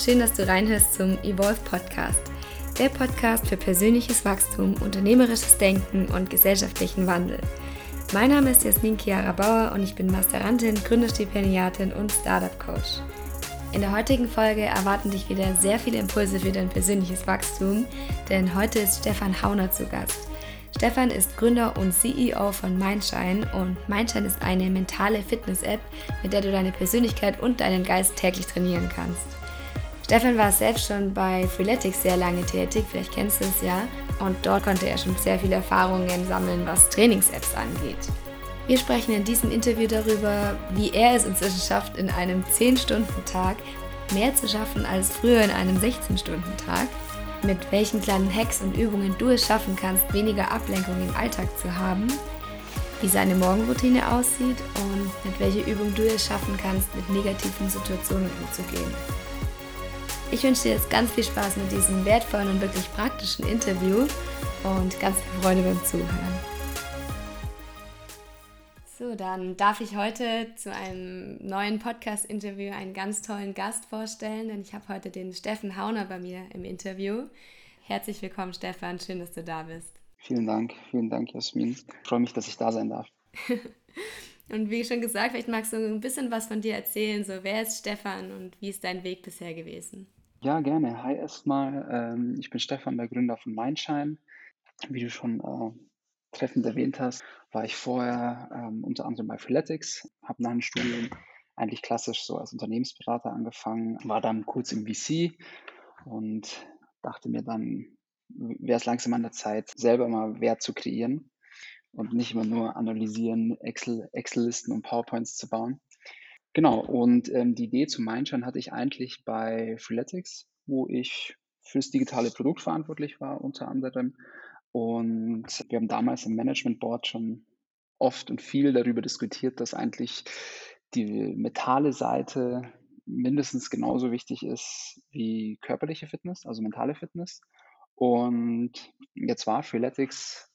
schön, dass du reinhörst zum Evolve Podcast. Der Podcast für persönliches Wachstum, unternehmerisches Denken und gesellschaftlichen Wandel. Mein Name ist Jasmin Chiara Bauer und ich bin Masterantin, Gründerstipendiatin und Startup Coach. In der heutigen Folge erwarten dich wieder sehr viele Impulse für dein persönliches Wachstum, denn heute ist Stefan Hauner zu Gast. Stefan ist Gründer und CEO von Mindshine und Mindshine ist eine mentale Fitness-App, mit der du deine Persönlichkeit und deinen Geist täglich trainieren kannst. Stefan war selbst schon bei Freeletics sehr lange tätig, vielleicht kennst du es ja, und dort konnte er schon sehr viele Erfahrungen sammeln, was Trainings-Apps angeht. Wir sprechen in diesem Interview darüber, wie er es inzwischen schafft, in einem 10-Stunden-Tag mehr zu schaffen als früher in einem 16-Stunden-Tag mit welchen kleinen Hacks und Übungen du es schaffen kannst, weniger Ablenkung im Alltag zu haben, wie seine Morgenroutine aussieht und mit welcher Übung du es schaffen kannst, mit negativen Situationen umzugehen. Ich wünsche dir jetzt ganz viel Spaß mit diesem wertvollen und wirklich praktischen Interview und ganz viel Freude beim Zuhören. So, dann darf ich heute zu einem neuen Podcast-Interview einen ganz tollen Gast vorstellen, denn ich habe heute den Steffen Hauner bei mir im Interview. Herzlich willkommen, Stefan. Schön, dass du da bist. Vielen Dank, vielen Dank, Jasmin. Ich freue mich, dass ich da sein darf. und wie schon gesagt, vielleicht magst du ein bisschen was von dir erzählen. So, wer ist Stefan und wie ist dein Weg bisher gewesen? Ja, gerne. Hi erstmal. Ähm, ich bin Stefan, der Gründer von Mindshine. Wie du schon äh, treffend erwähnt hast, war ich vorher ähm, unter anderem bei Freeletics, habe nach dem Studium eigentlich klassisch so als Unternehmensberater angefangen, war dann kurz im VC und dachte mir dann, wäre es langsam an der Zeit, selber mal Wert zu kreieren und nicht immer nur analysieren, Excel, Excel-Listen und PowerPoints zu bauen. Genau, und ähm, die Idee zu Mindshine hatte ich eigentlich bei Freeletics, wo ich fürs digitale Produkt verantwortlich war, unter anderem und wir haben damals im Management Board schon oft und viel darüber diskutiert, dass eigentlich die mentale Seite mindestens genauso wichtig ist wie körperliche Fitness, also mentale Fitness. Und jetzt war Freeletics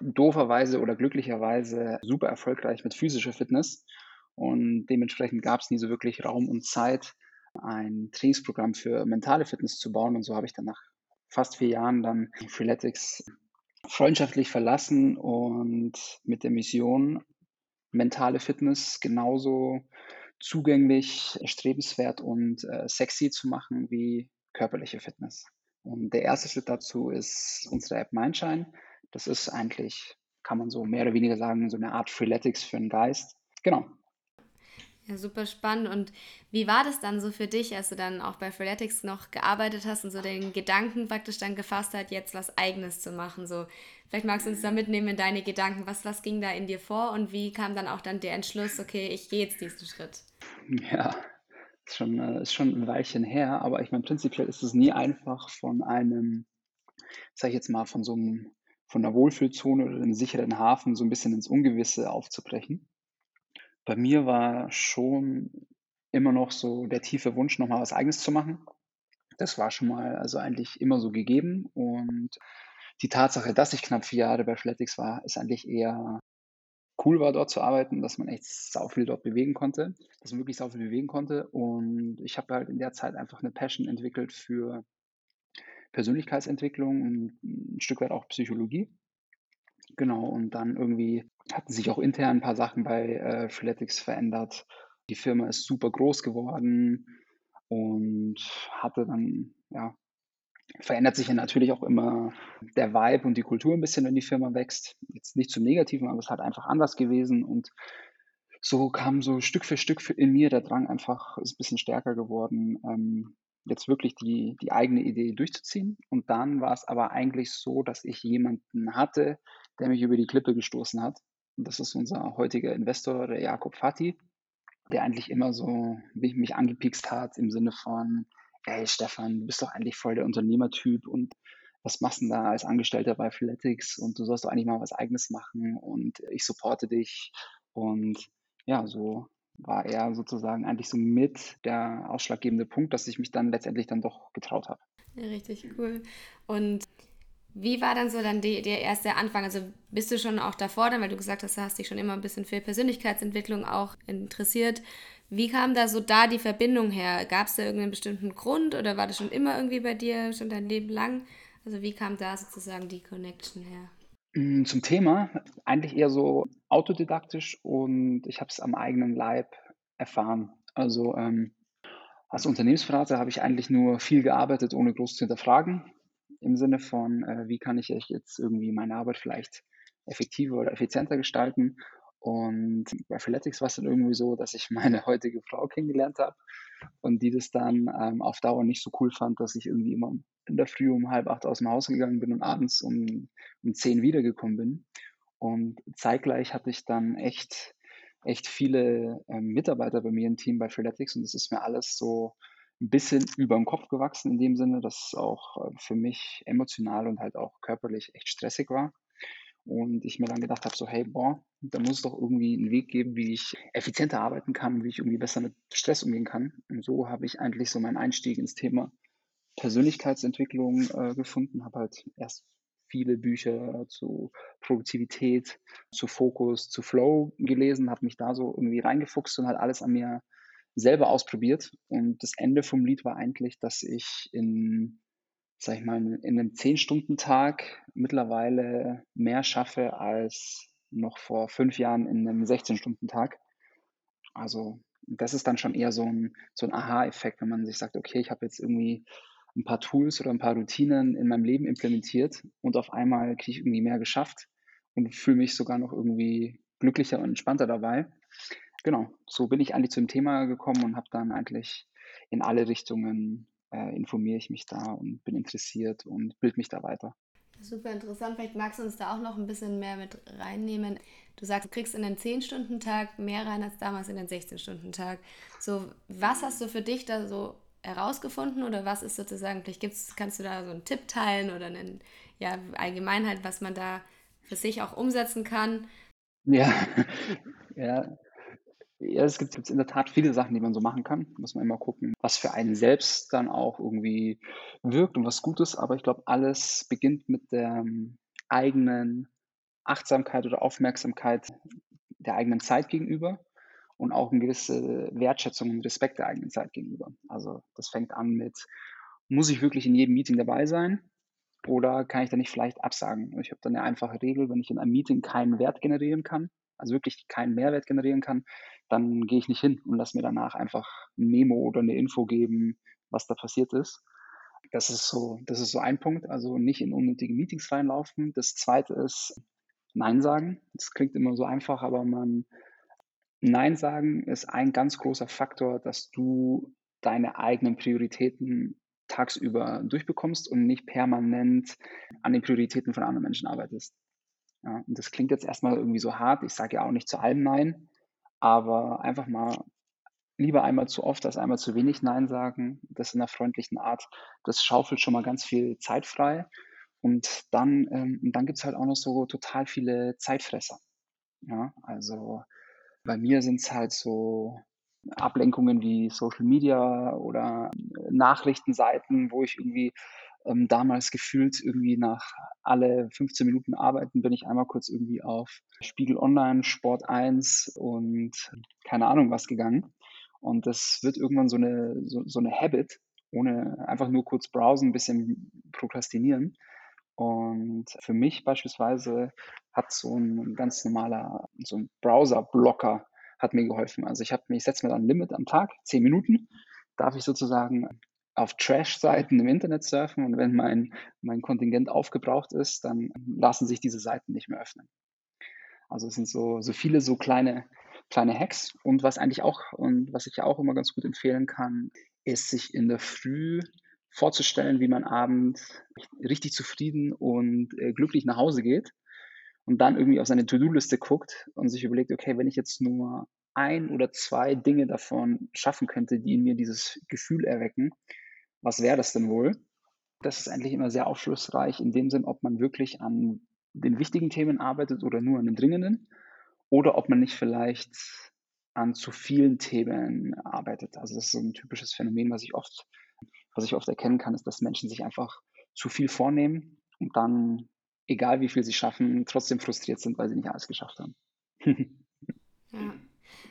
dooferweise oder glücklicherweise super erfolgreich mit physischer Fitness. Und dementsprechend gab es nie so wirklich Raum und Zeit, ein Trainingsprogramm für mentale Fitness zu bauen. Und so habe ich dann nach fast vier Jahren dann Freeletics freundschaftlich verlassen und mit der Mission, mentale Fitness genauso zugänglich, erstrebenswert und äh, sexy zu machen wie körperliche Fitness. Und der erste Schritt dazu ist unsere App Mindshine. Das ist eigentlich, kann man so mehr oder weniger sagen, so eine Art Freeletics für den Geist. Genau. Ja, super spannend. Und wie war das dann so für dich, als du dann auch bei Freeletics noch gearbeitet hast und so den Gedanken praktisch dann gefasst hat, jetzt was Eigenes zu machen? So, vielleicht magst du uns da mitnehmen in deine Gedanken. Was, was ging da in dir vor und wie kam dann auch dann der Entschluss, okay, ich gehe jetzt diesen Schritt? Ja, ist schon, äh, ist schon ein Weilchen her, aber ich meine, prinzipiell ist es nie einfach von einem, sag ich jetzt mal, von so einem, von einer Wohlfühlzone oder einem sicheren Hafen so ein bisschen ins Ungewisse aufzubrechen. Bei mir war schon immer noch so der tiefe Wunsch, nochmal was Eigenes zu machen. Das war schon mal also eigentlich immer so gegeben. Und die Tatsache, dass ich knapp vier Jahre bei Flatix war, ist eigentlich eher cool war, dort zu arbeiten, dass man echt sau viel dort bewegen konnte, dass man wirklich sau viel bewegen konnte. Und ich habe halt in der Zeit einfach eine Passion entwickelt für Persönlichkeitsentwicklung und ein Stück weit auch Psychologie. Genau, und dann irgendwie hatten sich auch intern ein paar Sachen bei äh, Freeletics verändert. Die Firma ist super groß geworden und hatte dann, ja, verändert sich ja natürlich auch immer der Vibe und die Kultur ein bisschen, wenn die Firma wächst. Jetzt nicht zum Negativen, aber es hat einfach anders gewesen und so kam so Stück für Stück in mir der Drang einfach, ist ein bisschen stärker geworden, ähm, jetzt wirklich die, die eigene Idee durchzuziehen. Und dann war es aber eigentlich so, dass ich jemanden hatte, der mich über die Klippe gestoßen hat. Das ist unser heutiger Investor, der Jakob Fati, der eigentlich immer so mich, angepikst hat im Sinne von, ey Stefan, du bist doch eigentlich voll der Unternehmertyp und was machst du denn da als Angestellter bei Freeletics und du sollst doch eigentlich mal was eigenes machen und ich supporte dich. Und ja, so war er sozusagen eigentlich so mit der ausschlaggebende Punkt, dass ich mich dann letztendlich dann doch getraut habe. Richtig cool. Und wie war dann so dann die, der erste Anfang? Also bist du schon auch davor dann, weil du gesagt hast, du hast dich schon immer ein bisschen für Persönlichkeitsentwicklung auch interessiert. Wie kam da so da die Verbindung her? Gab es da irgendeinen bestimmten Grund oder war das schon immer irgendwie bei dir, schon dein Leben lang? Also wie kam da sozusagen die Connection her? Mm, zum Thema eigentlich eher so autodidaktisch und ich habe es am eigenen Leib erfahren. Also ähm, als Unternehmensberater habe ich eigentlich nur viel gearbeitet, ohne groß zu hinterfragen. Im Sinne von, äh, wie kann ich jetzt irgendwie meine Arbeit vielleicht effektiver oder effizienter gestalten. Und bei Freeletics war es dann irgendwie so, dass ich meine heutige Frau kennengelernt habe und die das dann ähm, auf Dauer nicht so cool fand, dass ich irgendwie immer in der Früh um halb acht aus dem Haus gegangen bin und abends um, um zehn wiedergekommen bin. Und zeitgleich hatte ich dann echt echt viele ähm, Mitarbeiter bei mir im Team bei Freeletics und es ist mir alles so ein bisschen über den Kopf gewachsen in dem Sinne, dass es auch äh, für mich emotional und halt auch körperlich echt stressig war. Und ich mir dann gedacht habe, so, hey, boah, da muss es doch irgendwie einen Weg geben, wie ich effizienter arbeiten kann, wie ich irgendwie besser mit Stress umgehen kann. Und so habe ich eigentlich so meinen Einstieg ins Thema Persönlichkeitsentwicklung äh, gefunden, habe halt erst viele Bücher zu Produktivität, zu Fokus, zu Flow gelesen, habe mich da so irgendwie reingefuchst und halt alles an mir selber ausprobiert. Und das Ende vom Lied war eigentlich, dass ich in, sag ich mal, in einem 10-Stunden-Tag mittlerweile mehr schaffe als noch vor fünf Jahren in einem 16-Stunden-Tag. Also das ist dann schon eher so ein, so ein Aha-Effekt, wenn man sich sagt, okay, ich habe jetzt irgendwie ein paar Tools oder ein paar Routinen in meinem Leben implementiert und auf einmal kriege ich irgendwie mehr geschafft und fühle mich sogar noch irgendwie glücklicher und entspannter dabei. Genau, so bin ich eigentlich zu dem Thema gekommen und habe dann eigentlich in alle Richtungen äh, informiere ich mich da und bin interessiert und bild mich da weiter. Super interessant. Vielleicht magst du uns da auch noch ein bisschen mehr mit reinnehmen. Du sagst, du kriegst in den 10-Stunden-Tag mehr rein als damals in den 16-Stunden-Tag. So, was hast du für dich da so herausgefunden oder was ist sozusagen, vielleicht gibt's, kannst du da so einen Tipp teilen oder einen, ja, Allgemeinheit, was man da für sich auch umsetzen kann? Ja, ja. Ja, es gibt, in der Tat viele Sachen, die man so machen kann. Muss man immer gucken, was für einen selbst dann auch irgendwie wirkt und was gut ist. Aber ich glaube, alles beginnt mit der ähm, eigenen Achtsamkeit oder Aufmerksamkeit der eigenen Zeit gegenüber und auch eine gewisse Wertschätzung und Respekt der eigenen Zeit gegenüber. Also das fängt an mit, muss ich wirklich in jedem Meeting dabei sein oder kann ich da nicht vielleicht absagen? Ich habe dann eine einfache Regel, wenn ich in einem Meeting keinen Wert generieren kann, also wirklich keinen Mehrwert generieren kann, dann gehe ich nicht hin und lasse mir danach einfach ein Memo oder eine Info geben, was da passiert ist. Das ist so, das ist so ein Punkt, also nicht in unnötige Meetings reinlaufen. Das zweite ist Nein sagen. Das klingt immer so einfach, aber man Nein sagen ist ein ganz großer Faktor, dass du deine eigenen Prioritäten tagsüber durchbekommst und nicht permanent an den Prioritäten von anderen Menschen arbeitest. Ja, und das klingt jetzt erstmal irgendwie so hart. Ich sage ja auch nicht zu allem Nein, aber einfach mal lieber einmal zu oft als einmal zu wenig Nein sagen. Das in einer freundlichen Art. Das schaufelt schon mal ganz viel Zeit frei. Und dann, ähm, dann gibt es halt auch noch so total viele Zeitfresser. Ja, also bei mir sind es halt so Ablenkungen wie Social Media oder Nachrichtenseiten, wo ich irgendwie ähm, damals gefühlt irgendwie nach alle 15 Minuten arbeiten bin ich einmal kurz irgendwie auf Spiegel Online, Sport 1 und keine Ahnung was gegangen. Und das wird irgendwann so eine, so, so eine Habit, ohne einfach nur kurz browsen, ein bisschen prokrastinieren. Und für mich beispielsweise hat so ein ganz normaler, so ein Browser-Blocker hat mir geholfen. Also ich ich setze mir dann ein Limit am Tag, zehn Minuten, darf ich sozusagen auf Trash-Seiten im Internet surfen und wenn mein, mein Kontingent aufgebraucht ist, dann lassen sich diese Seiten nicht mehr öffnen. Also es sind so, so viele so kleine, kleine Hacks und was eigentlich auch und was ich auch immer ganz gut empfehlen kann, ist sich in der Früh vorzustellen, wie man abends richtig zufrieden und äh, glücklich nach Hause geht und dann irgendwie auf seine To-Do-Liste guckt und sich überlegt, okay, wenn ich jetzt nur ein oder zwei Dinge davon schaffen könnte, die in mir dieses Gefühl erwecken, was wäre das denn wohl? Das ist eigentlich immer sehr aufschlussreich in dem Sinn, ob man wirklich an den wichtigen Themen arbeitet oder nur an den dringenden oder ob man nicht vielleicht an zu vielen Themen arbeitet. Also das ist so ein typisches Phänomen, was ich oft was ich oft erkennen kann, ist, dass Menschen sich einfach zu viel vornehmen und dann, egal wie viel sie schaffen, trotzdem frustriert sind, weil sie nicht alles geschafft haben. ja.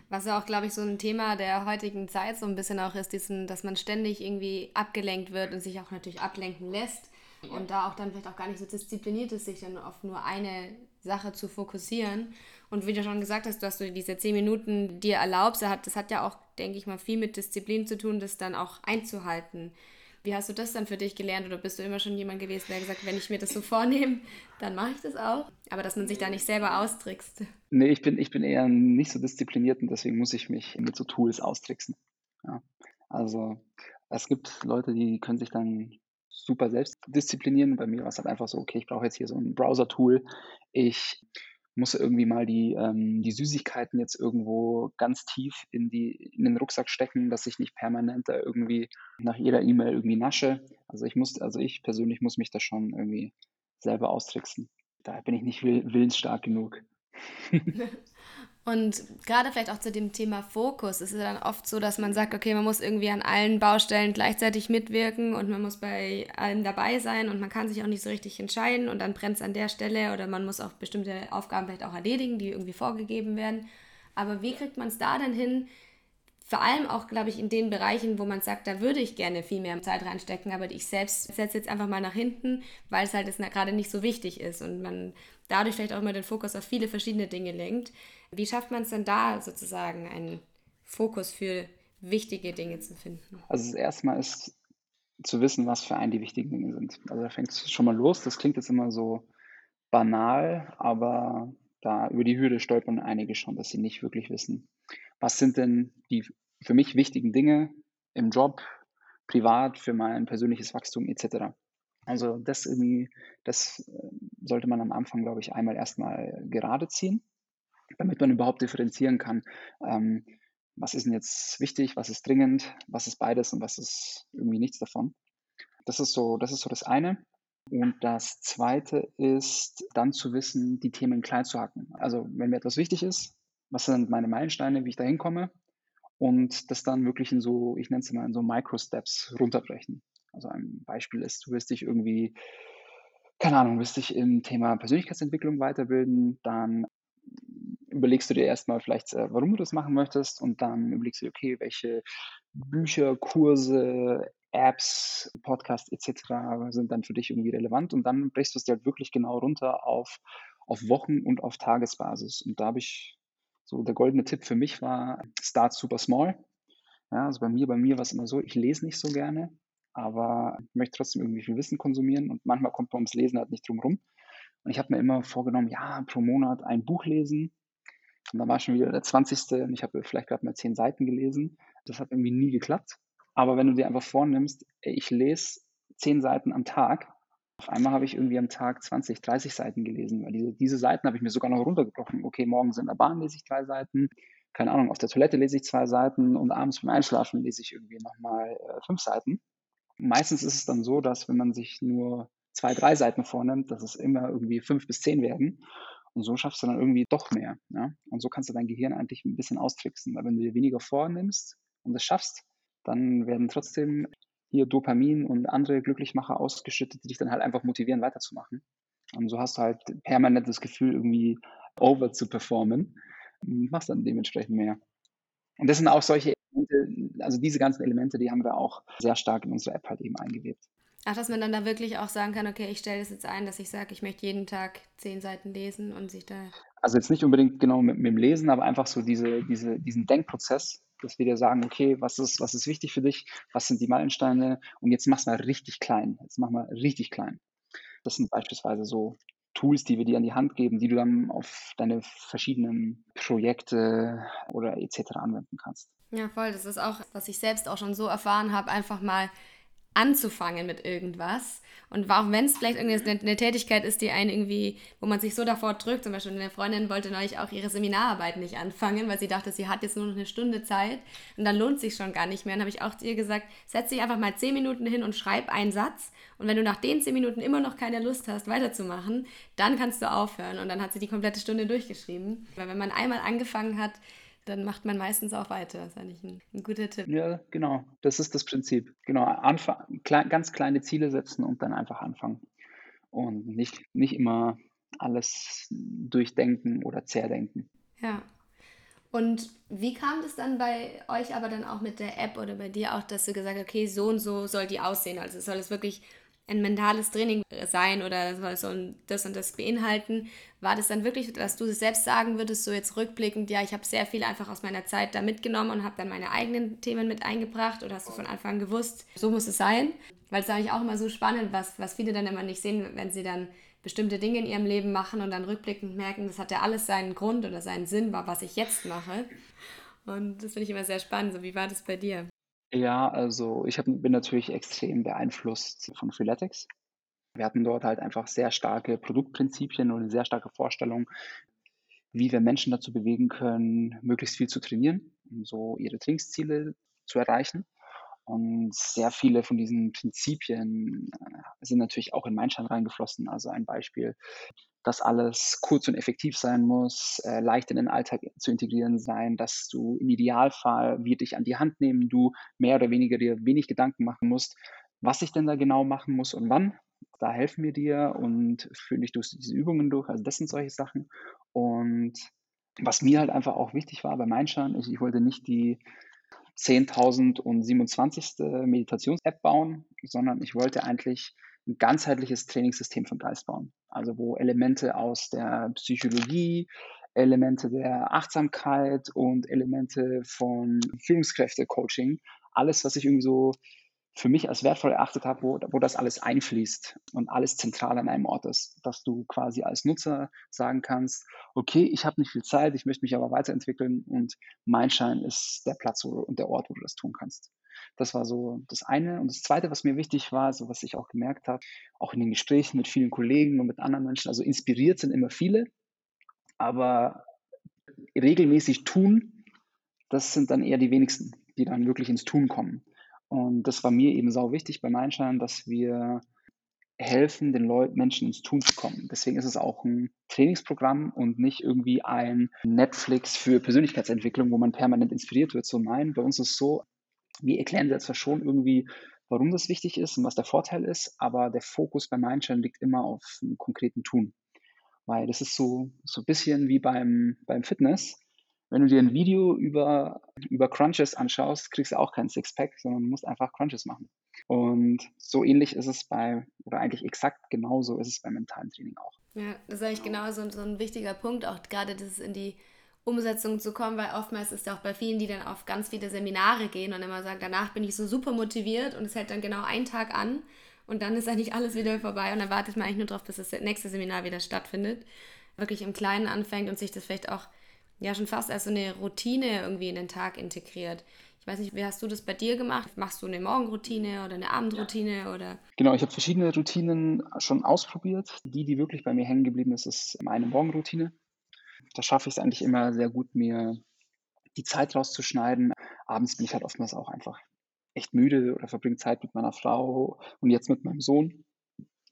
Was ja auch, glaube ich, so ein Thema der heutigen Zeit so ein bisschen auch ist, diesen, dass man ständig irgendwie abgelenkt wird und sich auch natürlich ablenken lässt und da auch dann vielleicht auch gar nicht so diszipliniert ist, sich dann auf nur eine Sache zu fokussieren. Und wie du schon gesagt hast, dass du diese zehn Minuten dir erlaubst, das hat, das hat ja auch, denke ich mal, viel mit Disziplin zu tun, das dann auch einzuhalten. Wie hast du das dann für dich gelernt oder bist du immer schon jemand gewesen, der gesagt, wenn ich mir das so vornehme, dann mache ich das auch? Aber dass man sich da nicht selber austrickst. Nee, ich bin, ich bin eher nicht so diszipliniert und deswegen muss ich mich mit so Tools austricksen. Ja. Also es gibt Leute, die können sich dann super selbst disziplinieren. Bei mir war es halt einfach so, okay, ich brauche jetzt hier so ein Browser-Tool. Ich muss irgendwie mal die, ähm, die Süßigkeiten jetzt irgendwo ganz tief in, die, in den Rucksack stecken, dass ich nicht permanent da irgendwie nach jeder E-Mail irgendwie nasche. Also ich muss, also ich persönlich muss mich da schon irgendwie selber austricksen. Da bin ich nicht will, willensstark genug. Und gerade vielleicht auch zu dem Thema Fokus ist es dann oft so, dass man sagt, okay, man muss irgendwie an allen Baustellen gleichzeitig mitwirken und man muss bei allem dabei sein und man kann sich auch nicht so richtig entscheiden und dann brennt es an der Stelle oder man muss auch bestimmte Aufgaben vielleicht auch erledigen, die irgendwie vorgegeben werden. Aber wie kriegt man es da denn hin, vor allem auch, glaube ich, in den Bereichen, wo man sagt, da würde ich gerne viel mehr Zeit reinstecken, aber ich selbst setze jetzt einfach mal nach hinten, weil es halt gerade nicht so wichtig ist und man dadurch vielleicht auch immer den Fokus auf viele verschiedene Dinge lenkt. Wie schafft man es denn da sozusagen, einen Fokus für wichtige Dinge zu finden? Also das erste Mal ist zu wissen, was für einen die wichtigen Dinge sind. Also da fängt es schon mal los. Das klingt jetzt immer so banal, aber da über die Hürde stolpern einige schon, dass sie nicht wirklich wissen, was sind denn die für mich wichtigen Dinge im Job, privat, für mein persönliches Wachstum etc. Also das irgendwie, das äh, sollte man am Anfang, glaube ich, einmal erstmal gerade ziehen, damit man überhaupt differenzieren kann, ähm, was ist denn jetzt wichtig, was ist dringend, was ist beides und was ist irgendwie nichts davon. Das ist so, das ist so das eine. Und das zweite ist dann zu wissen, die Themen klein zu hacken. Also wenn mir etwas wichtig ist, was sind meine Meilensteine, wie ich da hinkomme und das dann wirklich in so, ich nenne es mal in so Micro-Steps runterbrechen. Also ein Beispiel ist, du wirst dich irgendwie, keine Ahnung, wirst dich im Thema Persönlichkeitsentwicklung weiterbilden, dann überlegst du dir erstmal vielleicht, äh, warum du das machen möchtest und dann überlegst du dir, okay, welche Bücher, Kurse, Apps, Podcasts etc. sind dann für dich irgendwie relevant und dann brichst du es dir halt wirklich genau runter auf, auf Wochen- und auf Tagesbasis. Und da habe ich so der goldene Tipp für mich war, start super small. Ja, also bei mir, bei mir war es immer so, ich lese nicht so gerne, aber ich möchte trotzdem irgendwie viel Wissen konsumieren und manchmal kommt man ums Lesen halt nicht drum rum. Und ich habe mir immer vorgenommen, ja, pro Monat ein Buch lesen. Und dann war schon wieder der 20. und ich habe vielleicht gerade mal zehn Seiten gelesen. Das hat irgendwie nie geklappt. Aber wenn du dir einfach vornimmst, ich lese zehn Seiten am Tag, auf einmal habe ich irgendwie am Tag 20, 30 Seiten gelesen, weil diese, diese Seiten habe ich mir sogar noch runtergebrochen. Okay, morgens in der Bahn lese ich drei Seiten, keine Ahnung, auf der Toilette lese ich zwei Seiten und abends beim Einschlafen lese ich irgendwie nochmal äh, fünf Seiten. Meistens ist es dann so, dass wenn man sich nur zwei, drei Seiten vornimmt, dass es immer irgendwie fünf bis zehn werden. Und so schaffst du dann irgendwie doch mehr. Ja? Und so kannst du dein Gehirn eigentlich ein bisschen austricksen. Weil wenn du dir weniger vornimmst und es schaffst, dann werden trotzdem hier Dopamin und andere Glücklichmacher ausgeschüttet, die dich dann halt einfach motivieren, weiterzumachen. Und so hast du halt permanent das Gefühl, irgendwie over zu performen und machst dann dementsprechend mehr. Und das sind auch solche Elemente, also diese ganzen Elemente, die haben wir auch sehr stark in unsere App halt eben eingewebt. Ach, dass man dann da wirklich auch sagen kann, okay, ich stelle das jetzt ein, dass ich sage, ich möchte jeden Tag zehn Seiten lesen und sich da. Also jetzt nicht unbedingt genau mit, mit dem Lesen, aber einfach so diese, diese, diesen Denkprozess, dass wir dir sagen, okay, was ist, was ist wichtig für dich, was sind die Meilensteine und jetzt mach's mal richtig klein. Jetzt mach mal richtig klein. Das sind beispielsweise so Tools, die wir dir an die Hand geben, die du dann auf deine verschiedenen Projekte oder etc. anwenden kannst. Ja, voll. Das ist auch, was ich selbst auch schon so erfahren habe, einfach mal anzufangen mit irgendwas. Und auch wenn es vielleicht eine, eine, Tätigkeit ist, die einen irgendwie, wo man sich so davor drückt, zum Beispiel eine Freundin wollte neulich auch ihre Seminararbeit nicht anfangen, weil sie dachte, sie hat jetzt nur noch eine Stunde Zeit und dann lohnt sich schon gar nicht mehr. Und habe ich auch zu ihr gesagt, setz dich einfach mal zehn Minuten hin und schreib einen Satz. Und wenn du nach den zehn Minuten immer noch keine Lust hast, weiterzumachen, dann kannst du aufhören. Und dann hat sie die komplette Stunde durchgeschrieben. Weil wenn man einmal angefangen hat, dann macht man meistens auch weiter. Das ist eigentlich ein, ein guter Tipp. Ja, genau. Das ist das Prinzip. Genau, anfang, klein, ganz kleine Ziele setzen und dann einfach anfangen. Und nicht, nicht immer alles durchdenken oder zerdenken. Ja. Und wie kam das dann bei euch aber dann auch mit der App oder bei dir auch, dass du gesagt hast, okay, so und so soll die aussehen? Also soll es wirklich ein mentales Training sein oder soll es das und das beinhalten? War das dann wirklich, dass du selbst sagen würdest, so jetzt rückblickend, ja, ich habe sehr viel einfach aus meiner Zeit da mitgenommen und habe dann meine eigenen Themen mit eingebracht oder hast du von Anfang an gewusst, so muss es sein? Weil es eigentlich auch immer so spannend, was, was viele dann immer nicht sehen, wenn sie dann bestimmte Dinge in ihrem Leben machen und dann rückblickend merken, das hat ja alles seinen Grund oder seinen Sinn, was ich jetzt mache. Und das finde ich immer sehr spannend. So, wie war das bei dir? Ja, also ich hab, bin natürlich extrem beeinflusst von Freeletics. Wir hatten dort halt einfach sehr starke Produktprinzipien und eine sehr starke Vorstellung, wie wir Menschen dazu bewegen können, möglichst viel zu trainieren, um so ihre Trainingsziele zu erreichen. Und sehr viele von diesen Prinzipien äh, sind natürlich auch in Mindshine reingeflossen. Also ein Beispiel, dass alles kurz und effektiv sein muss, äh, leicht in den Alltag zu integrieren sein, dass du im Idealfall wir dich an die Hand nehmen, du mehr oder weniger dir wenig Gedanken machen musst, was ich denn da genau machen muss und wann. Da helfen wir dir und führen dich durch diese Übungen durch. Also das sind solche Sachen. Und was mir halt einfach auch wichtig war bei Mindshine, ich, ich wollte nicht die 10.027. Meditations-App bauen, sondern ich wollte eigentlich ein ganzheitliches Trainingssystem von Geist bauen. Also wo Elemente aus der Psychologie, Elemente der Achtsamkeit und Elemente von Führungskräfte-Coaching, alles, was ich irgendwie so für mich als wertvoll erachtet habe, wo, wo das alles einfließt und alles zentral an einem Ort ist, dass du quasi als Nutzer sagen kannst, okay, ich habe nicht viel Zeit, ich möchte mich aber weiterentwickeln und Mindshine ist der Platz und der Ort, wo du das tun kannst. Das war so das eine. Und das zweite, was mir wichtig war, so was ich auch gemerkt habe, auch in den Gesprächen mit vielen Kollegen und mit anderen Menschen, also inspiriert sind immer viele, aber regelmäßig tun, das sind dann eher die wenigsten, die dann wirklich ins Tun kommen. Und das war mir eben sau wichtig bei Mindshine, dass wir helfen, den Leuten, Menschen ins Tun zu kommen. Deswegen ist es auch ein Trainingsprogramm und nicht irgendwie ein Netflix für Persönlichkeitsentwicklung, wo man permanent inspiriert wird. So nein, bei uns ist es so, wir erklären dir zwar schon irgendwie, warum das wichtig ist und was der Vorteil ist, aber der Fokus bei Mindshine liegt immer auf einem konkreten Tun. Weil das ist so, so ein bisschen wie beim, beim Fitness wenn du dir ein Video über, über Crunches anschaust, kriegst du auch keinen Sixpack, sondern musst einfach Crunches machen. Und so ähnlich ist es bei, oder eigentlich exakt genauso ist es beim mentalen Training auch. Ja, das ist eigentlich genau so, ein wichtiger Punkt, auch gerade das in die Umsetzung zu kommen, weil oftmals ist es auch bei vielen, die dann auf ganz viele Seminare gehen und immer sagen, danach bin ich so super motiviert und es hält dann genau einen Tag an und dann ist eigentlich alles wieder vorbei und dann wartet man eigentlich nur darauf, bis das nächste Seminar wieder stattfindet. Wirklich im Kleinen anfängt und sich das vielleicht auch ja schon fast als so eine Routine irgendwie in den Tag integriert. Ich weiß nicht, wie hast du das bei dir gemacht? Machst du eine Morgenroutine oder eine Abendroutine oder? Genau, ich habe verschiedene Routinen schon ausprobiert. Die, die wirklich bei mir hängen geblieben ist, ist meine Morgenroutine. Da schaffe ich es eigentlich immer sehr gut, mir die Zeit rauszuschneiden. Abends bin ich halt oftmals auch einfach echt müde oder verbringe Zeit mit meiner Frau und jetzt mit meinem Sohn.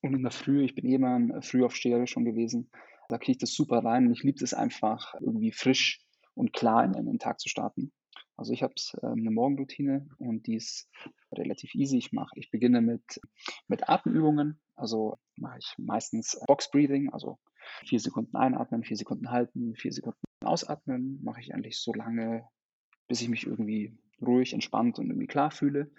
Und in der Früh, ich bin eh immer ein Frühaufsteher schon gewesen, da kriege ich das super rein und ich liebe es einfach, irgendwie frisch und klar in den Tag zu starten. Also ich habe ähm, eine Morgenroutine und die ist relativ easy. Ich mache, ich beginne mit, mit Atemübungen. Also mache ich meistens Box Breathing, also vier Sekunden einatmen, vier Sekunden halten, vier Sekunden ausatmen. Mache ich eigentlich so lange, bis ich mich irgendwie ruhig, entspannt und irgendwie klar fühle.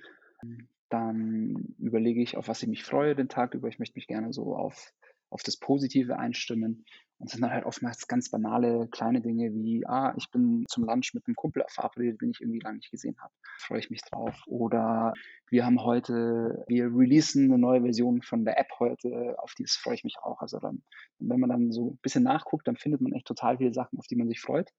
Dann überlege ich, auf was ich mich freue den Tag über. Ich möchte mich gerne so auf auf das Positive einstimmen. Und es sind dann halt oftmals ganz banale kleine Dinge wie, ah, ich bin zum Lunch mit einem Kumpel verabredet, den ich irgendwie lange nicht gesehen habe. Freue ich mich drauf. Oder wir haben heute, wir releasen eine neue Version von der App heute, auf die freue ich mich auch. Also dann, wenn man dann so ein bisschen nachguckt, dann findet man echt total viele Sachen, auf die man sich freut.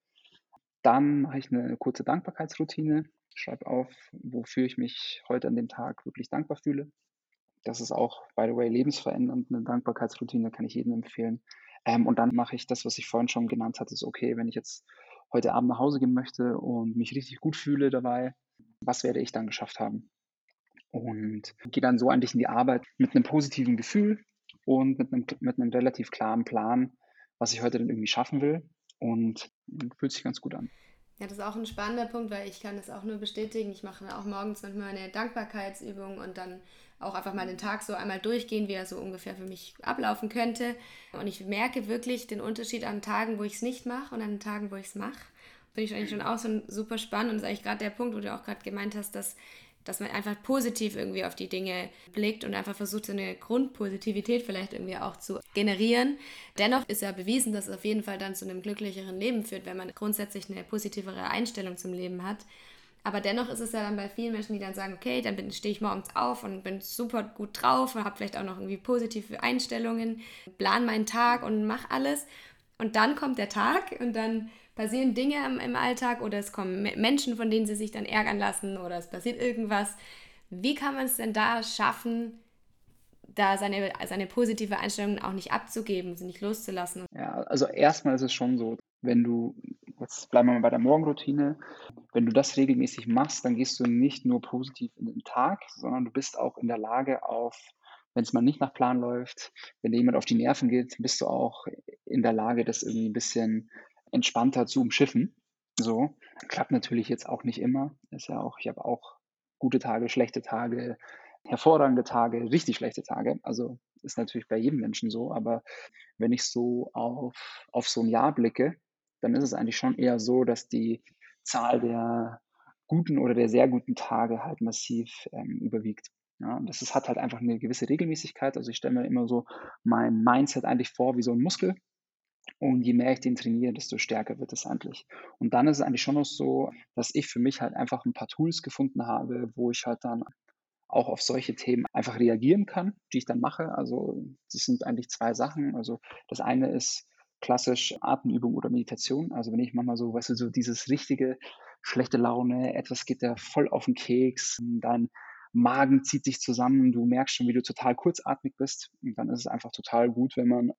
Dann mache ich eine kurze Dankbarkeitsroutine, schreibe auf, wofür ich mich heute an dem Tag wirklich dankbar fühle. Das ist auch, by the way, lebensverändernd. Eine Dankbarkeitsroutine kann ich jedem empfehlen. Ähm, und dann mache ich das, was ich vorhin schon genannt hatte, ist okay, wenn ich jetzt heute Abend nach Hause gehen möchte und mich richtig gut fühle dabei, was werde ich dann geschafft haben? Und gehe dann so eigentlich in die Arbeit mit einem positiven Gefühl und mit einem, mit einem relativ klaren Plan, was ich heute dann irgendwie schaffen will. Und fühlt sich ganz gut an. Ja, das ist auch ein spannender Punkt, weil ich kann das auch nur bestätigen. Ich mache auch morgens manchmal eine Dankbarkeitsübung und dann auch einfach mal den Tag so einmal durchgehen, wie er so ungefähr für mich ablaufen könnte. Und ich merke wirklich den Unterschied an Tagen, wo ich es nicht mache und an Tagen, wo ich es mache. Finde ich eigentlich schon auch so super spannend und ist eigentlich gerade der Punkt, wo du auch gerade gemeint hast, dass dass man einfach positiv irgendwie auf die Dinge blickt und einfach versucht, so eine Grundpositivität vielleicht irgendwie auch zu generieren. Dennoch ist ja bewiesen, dass es auf jeden Fall dann zu einem glücklicheren Leben führt, wenn man grundsätzlich eine positivere Einstellung zum Leben hat. Aber dennoch ist es ja dann bei vielen Menschen, die dann sagen, okay, dann stehe ich morgens auf und bin super gut drauf und habe vielleicht auch noch irgendwie positive Einstellungen, plan meinen Tag und mache alles. Und dann kommt der Tag und dann passieren Dinge im, im Alltag oder es kommen Menschen, von denen sie sich dann ärgern lassen oder es passiert irgendwas. Wie kann man es denn da schaffen, da seine, seine positive Einstellung auch nicht abzugeben, sie nicht loszulassen? Ja, also erstmal ist es schon so, wenn du, jetzt bleiben wir mal bei der Morgenroutine, wenn du das regelmäßig machst, dann gehst du nicht nur positiv in den Tag, sondern du bist auch in der Lage auf, wenn es mal nicht nach Plan läuft, wenn dir jemand auf die Nerven geht, bist du auch in der Lage, das irgendwie ein bisschen entspannter zu umschiffen. So, klappt natürlich jetzt auch nicht immer. Ist ja auch, ich habe auch gute Tage, schlechte Tage, hervorragende Tage, richtig schlechte Tage. Also ist natürlich bei jedem Menschen so, aber wenn ich so auf, auf so ein Jahr blicke, dann ist es eigentlich schon eher so, dass die Zahl der guten oder der sehr guten Tage halt massiv ähm, überwiegt. Ja, das ist, hat halt einfach eine gewisse Regelmäßigkeit. Also ich stelle mir immer so mein Mindset eigentlich vor wie so ein Muskel. Und je mehr ich den trainiere, desto stärker wird es eigentlich. Und dann ist es eigentlich schon noch so, dass ich für mich halt einfach ein paar Tools gefunden habe, wo ich halt dann auch auf solche Themen einfach reagieren kann, die ich dann mache. Also das sind eigentlich zwei Sachen. Also das eine ist klassisch Atemübung oder Meditation. Also wenn ich manchmal so, weißt du, so dieses richtige schlechte Laune, etwas geht da voll auf den Keks, dein Magen zieht sich zusammen, du merkst schon, wie du total kurzatmig bist. Und dann ist es einfach total gut, wenn man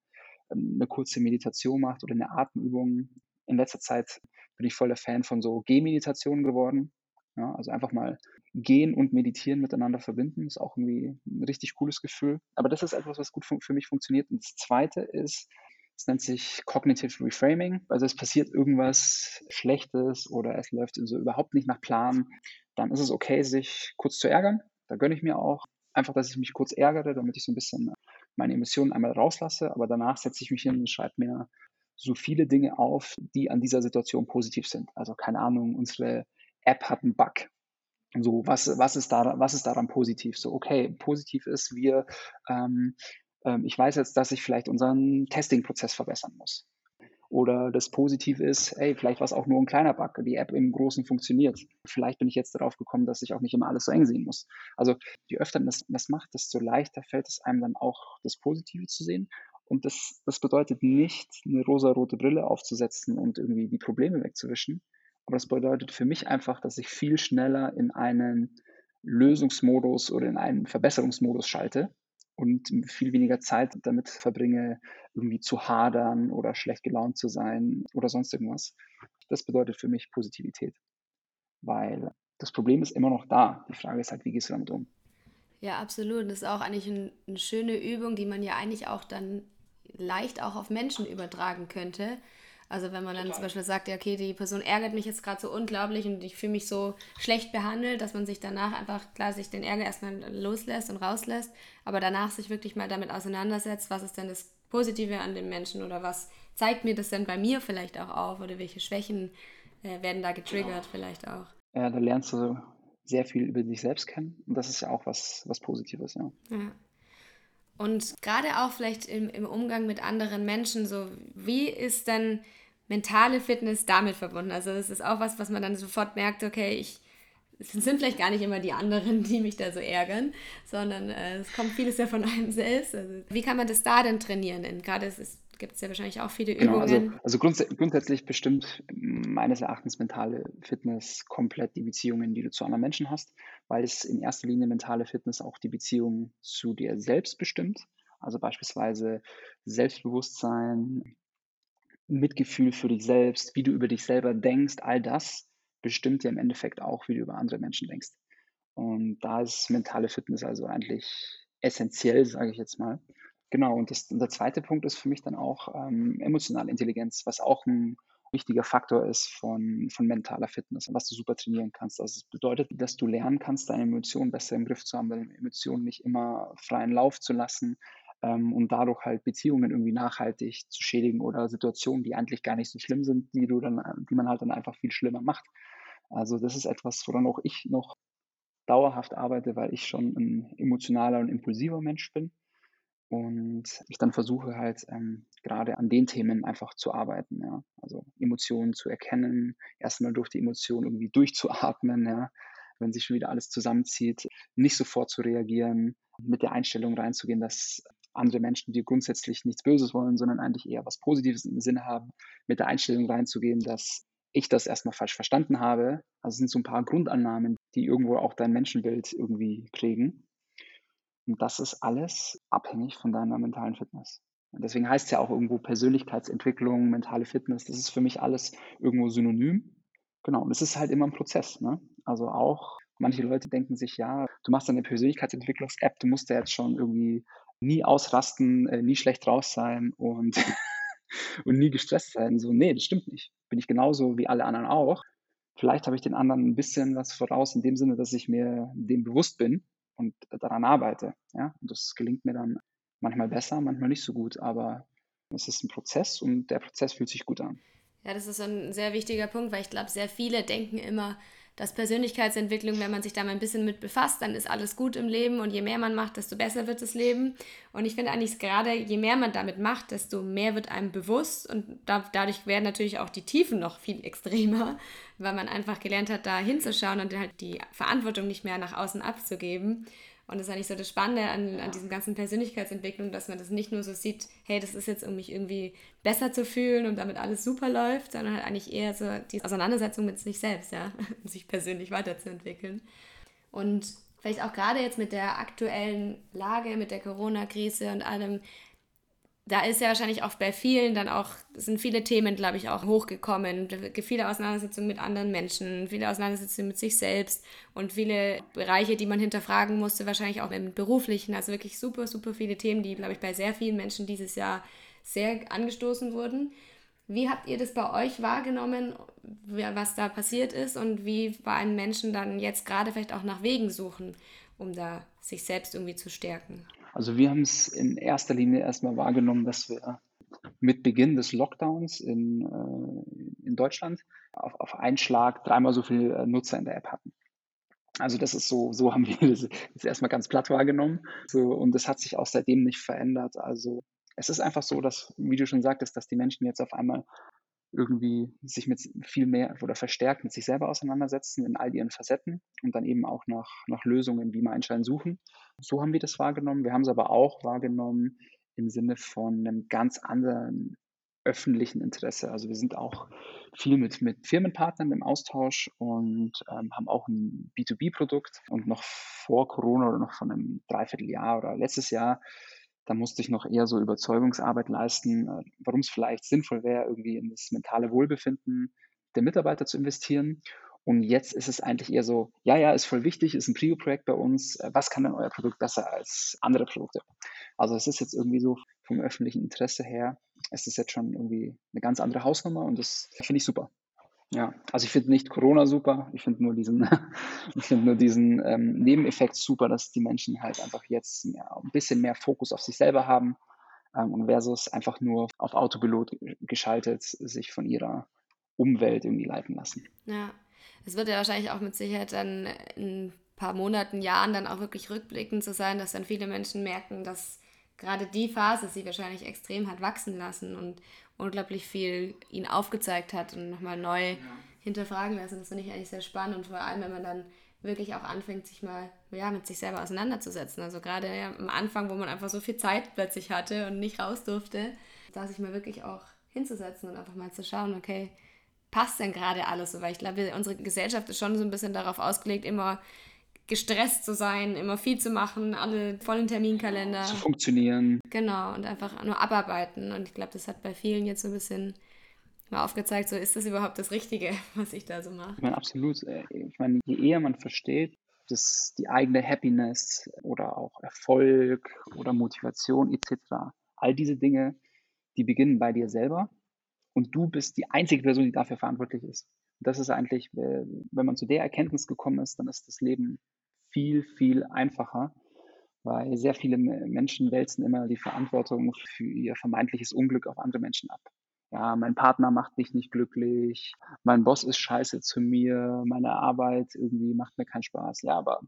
eine kurze Meditation macht oder eine Atemübung. In letzter Zeit bin ich voll der Fan von so Gehmeditationen geworden. Ja, also einfach mal gehen und meditieren miteinander verbinden, ist auch irgendwie ein richtig cooles Gefühl. Aber das ist etwas, was gut für mich funktioniert. Und das zweite ist, es nennt sich Cognitive Reframing. Also es passiert irgendwas Schlechtes oder es läuft so überhaupt nicht nach Plan. Dann ist es okay, sich kurz zu ärgern. Da gönne ich mir auch. Einfach, dass ich mich kurz ärgere, damit ich so ein bisschen meine Emissionen einmal rauslasse, aber danach setze ich mich hin und schreibe mir so viele Dinge auf, die an dieser Situation positiv sind. Also keine Ahnung, unsere App hat einen Bug. So, was, was, ist, da, was ist daran positiv? So, okay, positiv ist, wir, ähm, ähm, ich weiß jetzt, dass ich vielleicht unseren Testing-Prozess verbessern muss. Oder das Positive ist, hey, vielleicht war es auch nur ein kleiner Bug, die App im Großen funktioniert. Vielleicht bin ich jetzt darauf gekommen, dass ich auch nicht immer alles so eng sehen muss. Also je öfter man das, das macht, desto leichter fällt es einem dann auch, das Positive zu sehen. Und das, das bedeutet nicht, eine rosa-rote Brille aufzusetzen und irgendwie die Probleme wegzuwischen. Aber das bedeutet für mich einfach, dass ich viel schneller in einen Lösungsmodus oder in einen Verbesserungsmodus schalte und viel weniger Zeit damit verbringe, irgendwie zu hadern oder schlecht gelaunt zu sein oder sonst irgendwas. Das bedeutet für mich Positivität, weil das Problem ist immer noch da. Die Frage ist halt, wie gehst du damit um? Ja, absolut. Das ist auch eigentlich ein, eine schöne Übung, die man ja eigentlich auch dann leicht auch auf Menschen übertragen könnte. Also wenn man dann Total. zum Beispiel sagt, ja, okay, die Person ärgert mich jetzt gerade so unglaublich und ich fühle mich so schlecht behandelt, dass man sich danach einfach, klar, sich den Ärger erstmal loslässt und rauslässt, aber danach sich wirklich mal damit auseinandersetzt, was ist denn das Positive an dem Menschen oder was zeigt mir das denn bei mir vielleicht auch auf oder welche Schwächen äh, werden da getriggert genau. vielleicht auch. Ja, da lernst du sehr viel über dich selbst kennen und das ist ja auch was, was Positives, ja. ja. Und gerade auch vielleicht im, im Umgang mit anderen Menschen, so wie ist denn mentale Fitness damit verbunden. Also das ist auch was, was man dann sofort merkt, okay, ich es sind vielleicht gar nicht immer die anderen, die mich da so ärgern, sondern äh, es kommt vieles ja von einem selbst. Also, wie kann man das da denn trainieren? Denn gerade gibt es ja wahrscheinlich auch viele Übungen. Genau, also, also grunds grundsätzlich bestimmt meines Erachtens mentale Fitness komplett die Beziehungen, die du zu anderen Menschen hast, weil es in erster Linie mentale Fitness auch die Beziehung zu dir selbst bestimmt. Also beispielsweise Selbstbewusstsein, Mitgefühl für dich selbst, wie du über dich selber denkst, all das bestimmt ja im Endeffekt auch, wie du über andere Menschen denkst. Und da ist mentale Fitness also eigentlich essentiell, sage ich jetzt mal. Genau, und, das, und der zweite Punkt ist für mich dann auch ähm, emotionale Intelligenz, was auch ein wichtiger Faktor ist von, von mentaler Fitness, was du super trainieren kannst. Also es bedeutet, dass du lernen kannst, deine Emotionen besser im Griff zu haben, deine Emotionen nicht immer freien Lauf zu lassen, ähm, und dadurch halt Beziehungen irgendwie nachhaltig zu schädigen oder Situationen, die eigentlich gar nicht so schlimm sind, die du dann, die man halt dann einfach viel schlimmer macht. Also das ist etwas, woran auch ich noch dauerhaft arbeite, weil ich schon ein emotionaler und impulsiver Mensch bin. Und ich dann versuche halt ähm, gerade an den Themen einfach zu arbeiten, ja. Also Emotionen zu erkennen, erstmal durch die Emotionen irgendwie durchzuatmen, ja. Wenn sich schon wieder alles zusammenzieht, nicht sofort zu reagieren, mit der Einstellung reinzugehen, dass andere Menschen, die grundsätzlich nichts Böses wollen, sondern eigentlich eher was Positives im Sinn haben, mit der Einstellung reinzugehen, dass ich das erstmal falsch verstanden habe. Also sind so ein paar Grundannahmen, die irgendwo auch dein Menschenbild irgendwie prägen. Und das ist alles abhängig von deiner mentalen Fitness. Und deswegen heißt es ja auch irgendwo Persönlichkeitsentwicklung, mentale Fitness. Das ist für mich alles irgendwo synonym. Genau. Und es ist halt immer ein Prozess. Ne? Also auch manche Leute denken sich, ja, du machst eine Persönlichkeitsentwicklungs-App, du musst ja jetzt schon irgendwie nie ausrasten, äh, nie schlecht raus sein und, und nie gestresst sein. So, nee, das stimmt nicht. Bin ich genauso wie alle anderen auch. Vielleicht habe ich den anderen ein bisschen was voraus in dem Sinne, dass ich mir dem bewusst bin und daran arbeite. Ja? Und das gelingt mir dann manchmal besser, manchmal nicht so gut, aber es ist ein Prozess und der Prozess fühlt sich gut an. Ja, das ist ein sehr wichtiger Punkt, weil ich glaube, sehr viele denken immer, dass Persönlichkeitsentwicklung, wenn man sich da mal ein bisschen mit befasst, dann ist alles gut im Leben und je mehr man macht, desto besser wird das Leben. Und ich finde eigentlich gerade, je mehr man damit macht, desto mehr wird einem bewusst und da, dadurch werden natürlich auch die Tiefen noch viel extremer, weil man einfach gelernt hat, da hinzuschauen und halt die Verantwortung nicht mehr nach außen abzugeben. Und das ist eigentlich so das Spannende an, an diesem ganzen Persönlichkeitsentwicklung, dass man das nicht nur so sieht, hey, das ist jetzt, um mich irgendwie besser zu fühlen und damit alles super läuft, sondern halt eigentlich eher so die Auseinandersetzung mit sich selbst, ja, um sich persönlich weiterzuentwickeln. Und vielleicht auch gerade jetzt mit der aktuellen Lage, mit der Corona-Krise und allem, da ist ja wahrscheinlich auch bei vielen dann auch, sind viele Themen, glaube ich, auch hochgekommen. Viele Auseinandersetzungen mit anderen Menschen, viele Auseinandersetzungen mit sich selbst und viele Bereiche, die man hinterfragen musste, wahrscheinlich auch im beruflichen. Also wirklich super, super viele Themen, die, glaube ich, bei sehr vielen Menschen dieses Jahr sehr angestoßen wurden. Wie habt ihr das bei euch wahrgenommen, was da passiert ist und wie bei einem Menschen dann jetzt gerade vielleicht auch nach Wegen suchen, um da sich selbst irgendwie zu stärken? Also wir haben es in erster Linie erstmal wahrgenommen, dass wir mit Beginn des Lockdowns in, äh, in Deutschland auf, auf einen Schlag dreimal so viele äh, Nutzer in der App hatten. Also das ist so, so haben wir das, das erstmal ganz platt wahrgenommen. So, und das hat sich auch seitdem nicht verändert. Also es ist einfach so, dass, wie du schon sagtest, dass die Menschen jetzt auf einmal irgendwie sich mit viel mehr oder verstärkt mit sich selber auseinandersetzen in all ihren Facetten und dann eben auch nach, nach Lösungen wie Meinschein suchen. So haben wir das wahrgenommen. Wir haben es aber auch wahrgenommen im Sinne von einem ganz anderen öffentlichen Interesse. Also wir sind auch viel mit, mit Firmenpartnern im Austausch und ähm, haben auch ein B2B-Produkt. Und noch vor Corona oder noch von einem Dreivierteljahr oder letztes Jahr da musste ich noch eher so Überzeugungsarbeit leisten, äh, warum es vielleicht sinnvoll wäre, irgendwie in das mentale Wohlbefinden der Mitarbeiter zu investieren. Und jetzt ist es eigentlich eher so, ja, ja, ist voll wichtig, ist ein Prio-Projekt bei uns. Äh, was kann denn euer Produkt besser als andere Produkte? Also es ist jetzt irgendwie so vom öffentlichen Interesse her, es ist jetzt schon irgendwie eine ganz andere Hausnummer und das finde ich super. Ja, also ich finde nicht Corona super, ich finde nur diesen, ich finde nur diesen ähm, Nebeneffekt super, dass die Menschen halt einfach jetzt mehr, ein bisschen mehr Fokus auf sich selber haben ähm, und versus einfach nur auf Autopilot geschaltet sich von ihrer Umwelt irgendwie leiten lassen. Ja, es wird ja wahrscheinlich auch mit Sicherheit dann in ein paar Monaten, Jahren dann auch wirklich rückblickend zu sein, dass dann viele Menschen merken, dass gerade die Phase sie wahrscheinlich extrem hat wachsen lassen und unglaublich viel ihn aufgezeigt hat und nochmal neu ja. hinterfragen lassen. Das finde ich eigentlich sehr spannend und vor allem, wenn man dann wirklich auch anfängt, sich mal ja, mit sich selber auseinanderzusetzen. Also gerade ja, am Anfang, wo man einfach so viel Zeit plötzlich hatte und nicht raus durfte, da sich mal wirklich auch hinzusetzen und einfach mal zu schauen, okay, passt denn gerade alles so? Weil ich glaube, unsere Gesellschaft ist schon so ein bisschen darauf ausgelegt, immer gestresst zu sein, immer viel zu machen, alle vollen Terminkalender. Zu funktionieren. Genau, und einfach nur abarbeiten. Und ich glaube, das hat bei vielen jetzt so ein bisschen mal aufgezeigt, so ist das überhaupt das Richtige, was ich da so mache. Ich meine, absolut. Äh, ich meine, je eher man versteht, dass die eigene Happiness oder auch Erfolg oder Motivation etc., all diese Dinge, die beginnen bei dir selber und du bist die einzige Person, die dafür verantwortlich ist. Und das ist eigentlich, wenn man zu der Erkenntnis gekommen ist, dann ist das Leben viel, viel einfacher. weil sehr viele Menschen wälzen immer die Verantwortung für ihr vermeintliches Unglück auf andere Menschen ab. Ja, mein Partner macht mich nicht glücklich, mein Boss ist scheiße zu mir, meine Arbeit irgendwie macht mir keinen Spaß. Ja, aber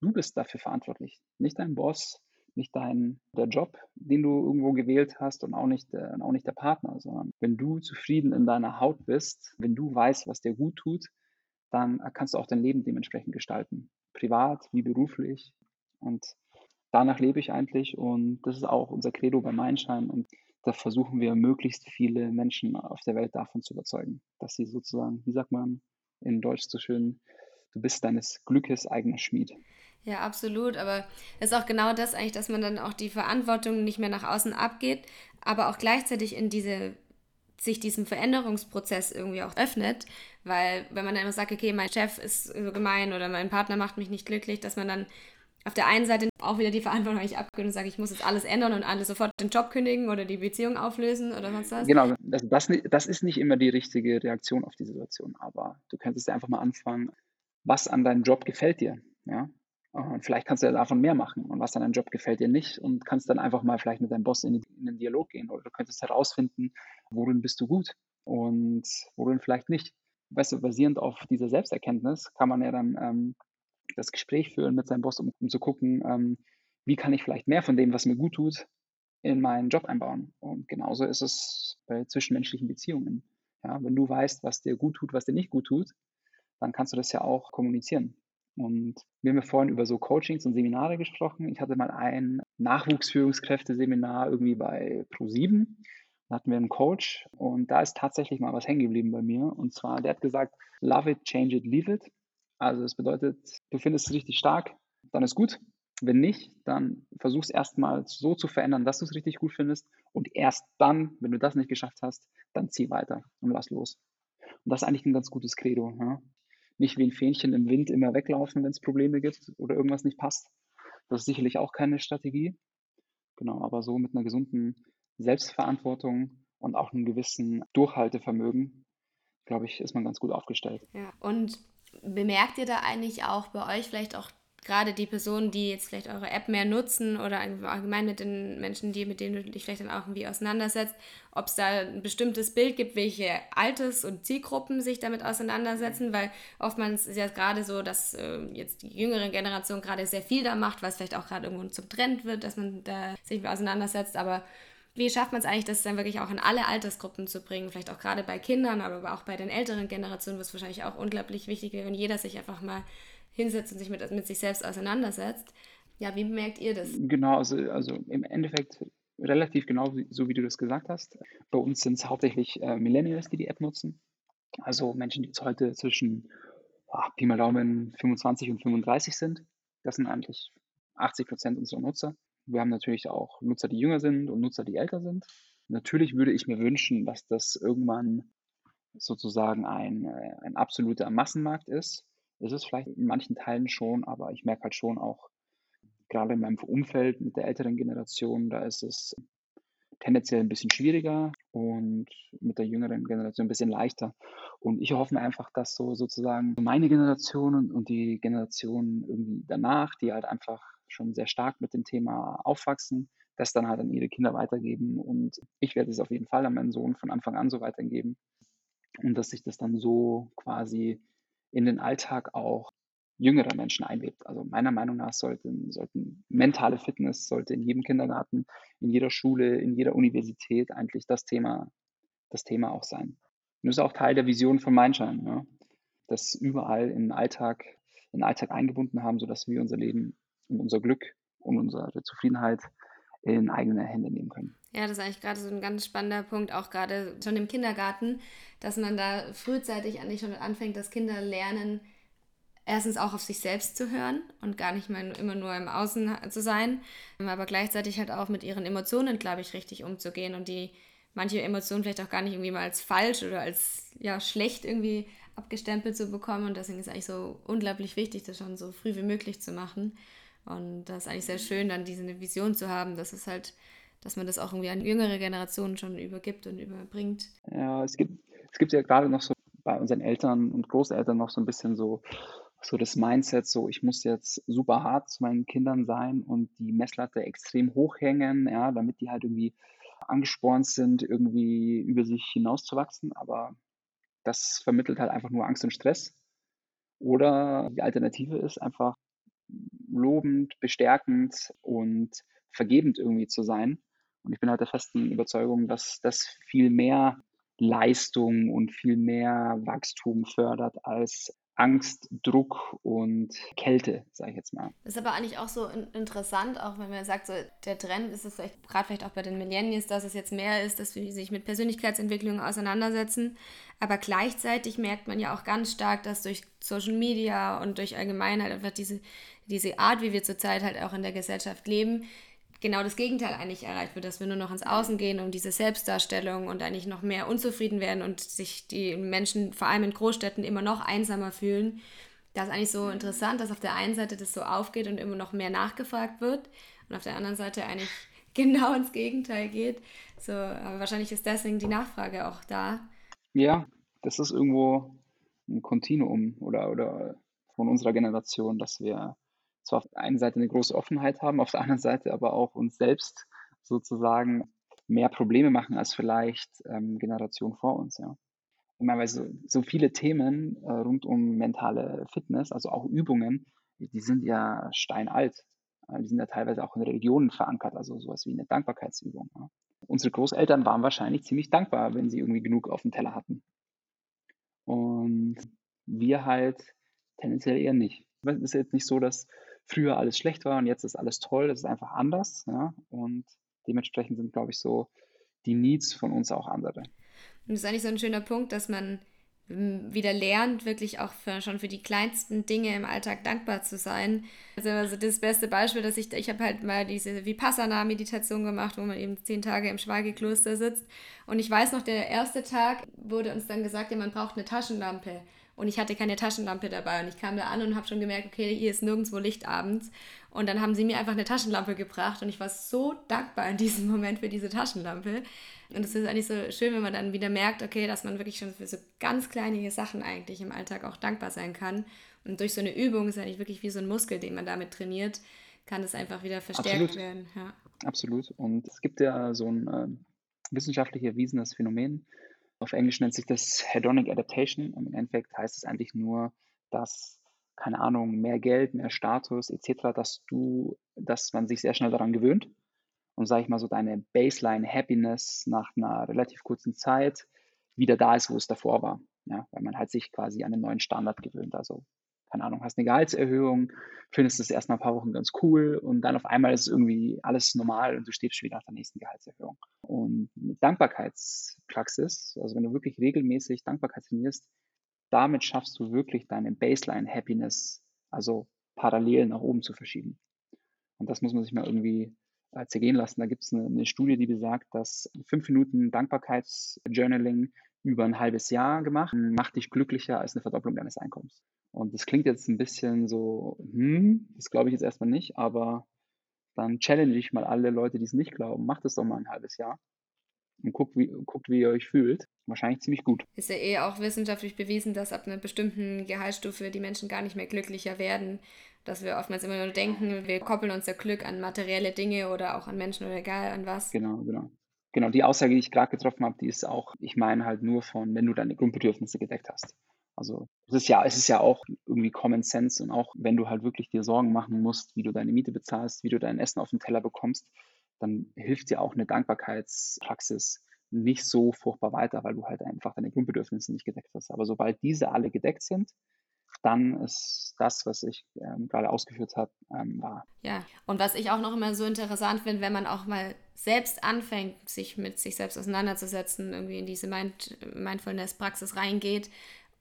du bist dafür verantwortlich, nicht dein Boss, nicht dein der Job, den du irgendwo gewählt hast und auch nicht, äh, auch nicht der Partner, sondern wenn du zufrieden in deiner Haut bist, wenn du weißt, was dir gut tut, dann kannst du auch dein Leben dementsprechend gestalten. Privat wie beruflich. Und danach lebe ich eigentlich und das ist auch unser Credo bei Mindshine und da versuchen wir möglichst viele Menschen auf der Welt davon zu überzeugen, dass sie sozusagen, wie sagt man in Deutsch so schön, du bist deines Glückes eigener Schmied. Ja, absolut. Aber es ist auch genau das eigentlich, dass man dann auch die Verantwortung nicht mehr nach außen abgeht, aber auch gleichzeitig in diese sich diesem Veränderungsprozess irgendwie auch öffnet, weil wenn man dann immer sagt, okay, mein Chef ist so gemein oder mein Partner macht mich nicht glücklich, dass man dann auf der einen Seite auch wieder die Verantwortung eigentlich abgibt und sagt, ich muss jetzt alles ändern und alle sofort den Job kündigen oder die Beziehung auflösen oder sonst was. Genau, das, das, das ist nicht immer die richtige Reaktion auf die Situation, aber du könntest ja einfach mal anfangen, was an deinem Job gefällt dir, ja, und vielleicht kannst du ja davon mehr machen und was an deinem Job gefällt dir nicht und kannst dann einfach mal vielleicht mit deinem Boss in, in den Dialog gehen oder du könntest herausfinden, worin bist du gut und worin vielleicht nicht. Weißt du, basierend auf dieser Selbsterkenntnis kann man ja dann ähm, das Gespräch führen mit seinem Boss, um, um zu gucken, ähm, wie kann ich vielleicht mehr von dem, was mir gut tut, in meinen Job einbauen. Und genauso ist es bei zwischenmenschlichen Beziehungen. Ja, wenn du weißt, was dir gut tut, was dir nicht gut tut, dann kannst du das ja auch kommunizieren. Und wir haben ja vorhin über so Coachings und Seminare gesprochen. Ich hatte mal ein Nachwuchsführungskräfteseminar irgendwie bei Pro7. Da hatten wir einen Coach und da ist tatsächlich mal was hängen geblieben bei mir. Und zwar, der hat gesagt, love it, change it, leave it. Also das bedeutet, du findest es richtig stark, dann ist gut. Wenn nicht, dann versuch es erstmal so zu verändern, dass du es richtig gut findest. Und erst dann, wenn du das nicht geschafft hast, dann zieh weiter und lass los. Und das ist eigentlich ein ganz gutes Credo. Ja? Nicht wie ein Fähnchen im Wind immer weglaufen, wenn es Probleme gibt oder irgendwas nicht passt. Das ist sicherlich auch keine Strategie. Genau, aber so mit einer gesunden Selbstverantwortung und auch einem gewissen Durchhaltevermögen, glaube ich, ist man ganz gut aufgestellt. Ja, und bemerkt ihr da eigentlich auch bei euch vielleicht auch gerade die Personen, die jetzt vielleicht eure App mehr nutzen oder allgemein mit den Menschen, die, mit denen du dich vielleicht dann auch irgendwie auseinandersetzt, ob es da ein bestimmtes Bild gibt, welche Alters- und Zielgruppen sich damit auseinandersetzen, weil oftmals ist ja gerade so, dass äh, jetzt die jüngere Generation gerade sehr viel da macht, was vielleicht auch gerade irgendwo zum Trend wird, dass man da sich auseinandersetzt, aber wie schafft man es eigentlich, das dann wirklich auch in alle Altersgruppen zu bringen? Vielleicht auch gerade bei Kindern, aber auch bei den älteren Generationen, was wahrscheinlich auch unglaublich wichtig wäre, wenn jeder sich einfach mal hinsetzt und sich mit, mit sich selbst auseinandersetzt. Ja, wie merkt ihr das? Genau, also, also im Endeffekt relativ genau so, wie du das gesagt hast. Bei uns sind es hauptsächlich äh, Millennials, die die App nutzen. Also Menschen, die jetzt heute zwischen oh, Pi mal Daumen 25 und 35 sind. Das sind eigentlich 80 Prozent unserer Nutzer. Wir haben natürlich auch Nutzer, die jünger sind und Nutzer, die älter sind. Natürlich würde ich mir wünschen, dass das irgendwann sozusagen ein, äh, ein absoluter Massenmarkt ist. Ist es vielleicht in manchen Teilen schon, aber ich merke halt schon auch, gerade in meinem Umfeld mit der älteren Generation, da ist es tendenziell ein bisschen schwieriger und mit der jüngeren Generation ein bisschen leichter. Und ich hoffe mir einfach, dass so sozusagen meine Generation und, und die Generation irgendwie danach, die halt einfach schon sehr stark mit dem Thema aufwachsen, das dann halt an ihre Kinder weitergeben. Und ich werde es auf jeden Fall an meinen Sohn von Anfang an so weitergeben. Und dass sich das dann so quasi in den Alltag auch jüngerer Menschen einlebt. Also meiner Meinung nach sollten, sollten mentale Fitness sollte in jedem Kindergarten, in jeder Schule, in jeder Universität eigentlich das Thema, das Thema auch sein. Und das ist auch Teil der Vision von Mindshine, ne? das überall in den Alltag, in den Alltag eingebunden haben, sodass wir unser Leben und unser Glück und unsere Zufriedenheit in eigene Hände nehmen können. Ja, das ist eigentlich gerade so ein ganz spannender Punkt, auch gerade schon im Kindergarten, dass man da frühzeitig eigentlich schon anfängt, dass Kinder lernen, erstens auch auf sich selbst zu hören und gar nicht mal immer nur im Außen zu sein, aber gleichzeitig halt auch mit ihren Emotionen, glaube ich, richtig umzugehen und die manche Emotionen vielleicht auch gar nicht irgendwie mal als falsch oder als ja schlecht irgendwie abgestempelt zu bekommen und deswegen ist eigentlich so unglaublich wichtig, das schon so früh wie möglich zu machen. Und das ist eigentlich sehr schön, dann diese Vision zu haben, dass es halt, dass man das auch irgendwie an jüngere Generationen schon übergibt und überbringt. Ja, es gibt, es gibt ja gerade noch so bei unseren Eltern und Großeltern noch so ein bisschen so so das Mindset, so ich muss jetzt super hart zu meinen Kindern sein und die Messlatte extrem hochhängen, ja, damit die halt irgendwie angespornt sind, irgendwie über sich hinauszuwachsen. Aber das vermittelt halt einfach nur Angst und Stress. Oder die Alternative ist einfach lobend, bestärkend und vergebend irgendwie zu sein. Und ich bin halt der festen Überzeugung, dass das viel mehr Leistung und viel mehr Wachstum fördert als Angst, Druck und Kälte, sage ich jetzt mal. Das ist aber eigentlich auch so interessant, auch wenn man sagt, so der Trend ist es vielleicht, gerade vielleicht auch bei den Millennials, dass es jetzt mehr ist, dass wir sich mit Persönlichkeitsentwicklung auseinandersetzen. Aber gleichzeitig merkt man ja auch ganz stark, dass durch Social Media und durch Allgemeinheit einfach diese, diese Art, wie wir zurzeit halt auch in der Gesellschaft leben, genau das Gegenteil eigentlich erreicht wird, dass wir nur noch ins Außen gehen um diese Selbstdarstellung und eigentlich noch mehr unzufrieden werden und sich die Menschen vor allem in Großstädten immer noch einsamer fühlen. Das ist eigentlich so interessant, dass auf der einen Seite das so aufgeht und immer noch mehr nachgefragt wird und auf der anderen Seite eigentlich genau ins Gegenteil geht. So, aber wahrscheinlich ist deswegen die Nachfrage auch da. Ja, das ist irgendwo ein Kontinuum oder, oder von unserer Generation, dass wir zwar auf der einen Seite eine große Offenheit haben, auf der anderen Seite aber auch uns selbst sozusagen mehr Probleme machen als vielleicht ähm, Generationen vor uns, ja. Ich meine, weil so, so viele Themen äh, rund um mentale Fitness, also auch Übungen, die sind ja steinalt. Äh, die sind ja teilweise auch in Religionen verankert, also sowas wie eine Dankbarkeitsübung. Ja. Unsere Großeltern waren wahrscheinlich ziemlich dankbar, wenn sie irgendwie genug auf dem Teller hatten. Und wir halt tendenziell eher nicht. Es ist jetzt nicht so, dass früher alles schlecht war und jetzt ist alles toll. Das ist einfach anders. Ja? Und dementsprechend sind, glaube ich, so die Needs von uns auch andere. Und das ist eigentlich so ein schöner Punkt, dass man hm, wieder lernt, wirklich auch für, schon für die kleinsten Dinge im Alltag dankbar zu sein. Also, also das beste Beispiel, dass ich, ich habe halt mal diese Vipassana-Meditation gemacht, wo man eben zehn Tage im Schweigekloster sitzt. Und ich weiß noch, der erste Tag wurde uns dann gesagt, ja, man braucht eine Taschenlampe und ich hatte keine Taschenlampe dabei und ich kam da an und habe schon gemerkt, okay, hier ist nirgendwo Licht abends. Und dann haben sie mir einfach eine Taschenlampe gebracht und ich war so dankbar in diesem Moment für diese Taschenlampe. Und es ist eigentlich so schön, wenn man dann wieder merkt, okay, dass man wirklich schon für so ganz kleine Sachen eigentlich im Alltag auch dankbar sein kann. Und durch so eine Übung ist eigentlich wirklich wie so ein Muskel, den man damit trainiert, kann das einfach wieder verstärkt Absolut. werden. Ja. Absolut. Und es gibt ja so ein äh, wissenschaftlich erwiesenes Phänomen, auf Englisch nennt sich das Hedonic Adaptation. Im Endeffekt heißt es eigentlich nur, dass, keine Ahnung, mehr Geld, mehr Status etc., dass du, dass man sich sehr schnell daran gewöhnt. Und sage ich mal so, deine Baseline Happiness nach einer relativ kurzen Zeit wieder da ist, wo es davor war. Ja, weil man halt sich quasi an den neuen Standard gewöhnt. Also keine Ahnung, hast eine Gehaltserhöhung, findest es erst nach ein paar Wochen ganz cool und dann auf einmal ist irgendwie alles normal und du stehst wieder nach der nächsten Gehaltserhöhung. Und Dankbarkeitspraxis, also wenn du wirklich regelmäßig Dankbarkeit trainierst, damit schaffst du wirklich deine Baseline Happiness, also parallel nach oben zu verschieben. Und das muss man sich mal irgendwie äh, zergehen lassen. Da gibt es eine, eine, Studie, die besagt, dass fünf Minuten Dankbarkeitsjournaling über ein halbes Jahr gemacht macht dich glücklicher als eine Verdopplung deines Einkommens. Und das klingt jetzt ein bisschen so, hm, das glaube ich jetzt erstmal nicht, aber dann challenge ich mal alle Leute, die es nicht glauben. Macht es doch mal ein halbes Jahr und guckt wie, guckt, wie ihr euch fühlt. Wahrscheinlich ziemlich gut. Ist ja eh auch wissenschaftlich bewiesen, dass ab einer bestimmten Gehaltsstufe die Menschen gar nicht mehr glücklicher werden. Dass wir oftmals immer nur denken, wir koppeln unser Glück an materielle Dinge oder auch an Menschen oder egal an was. Genau, genau. Genau, die Aussage, die ich gerade getroffen habe, die ist auch, ich meine halt nur von, wenn du deine Grundbedürfnisse gedeckt hast. Also es ist ja, es ist ja auch irgendwie Common Sense und auch wenn du halt wirklich dir Sorgen machen musst, wie du deine Miete bezahlst, wie du dein Essen auf den Teller bekommst, dann hilft dir auch eine Dankbarkeitspraxis nicht so furchtbar weiter, weil du halt einfach deine Grundbedürfnisse nicht gedeckt hast. Aber sobald diese alle gedeckt sind, dann ist das, was ich ähm, gerade ausgeführt habe, ähm, wahr. Ja, und was ich auch noch immer so interessant finde, wenn man auch mal selbst anfängt, sich mit sich selbst auseinanderzusetzen, irgendwie in diese Mind Mindfulness-Praxis reingeht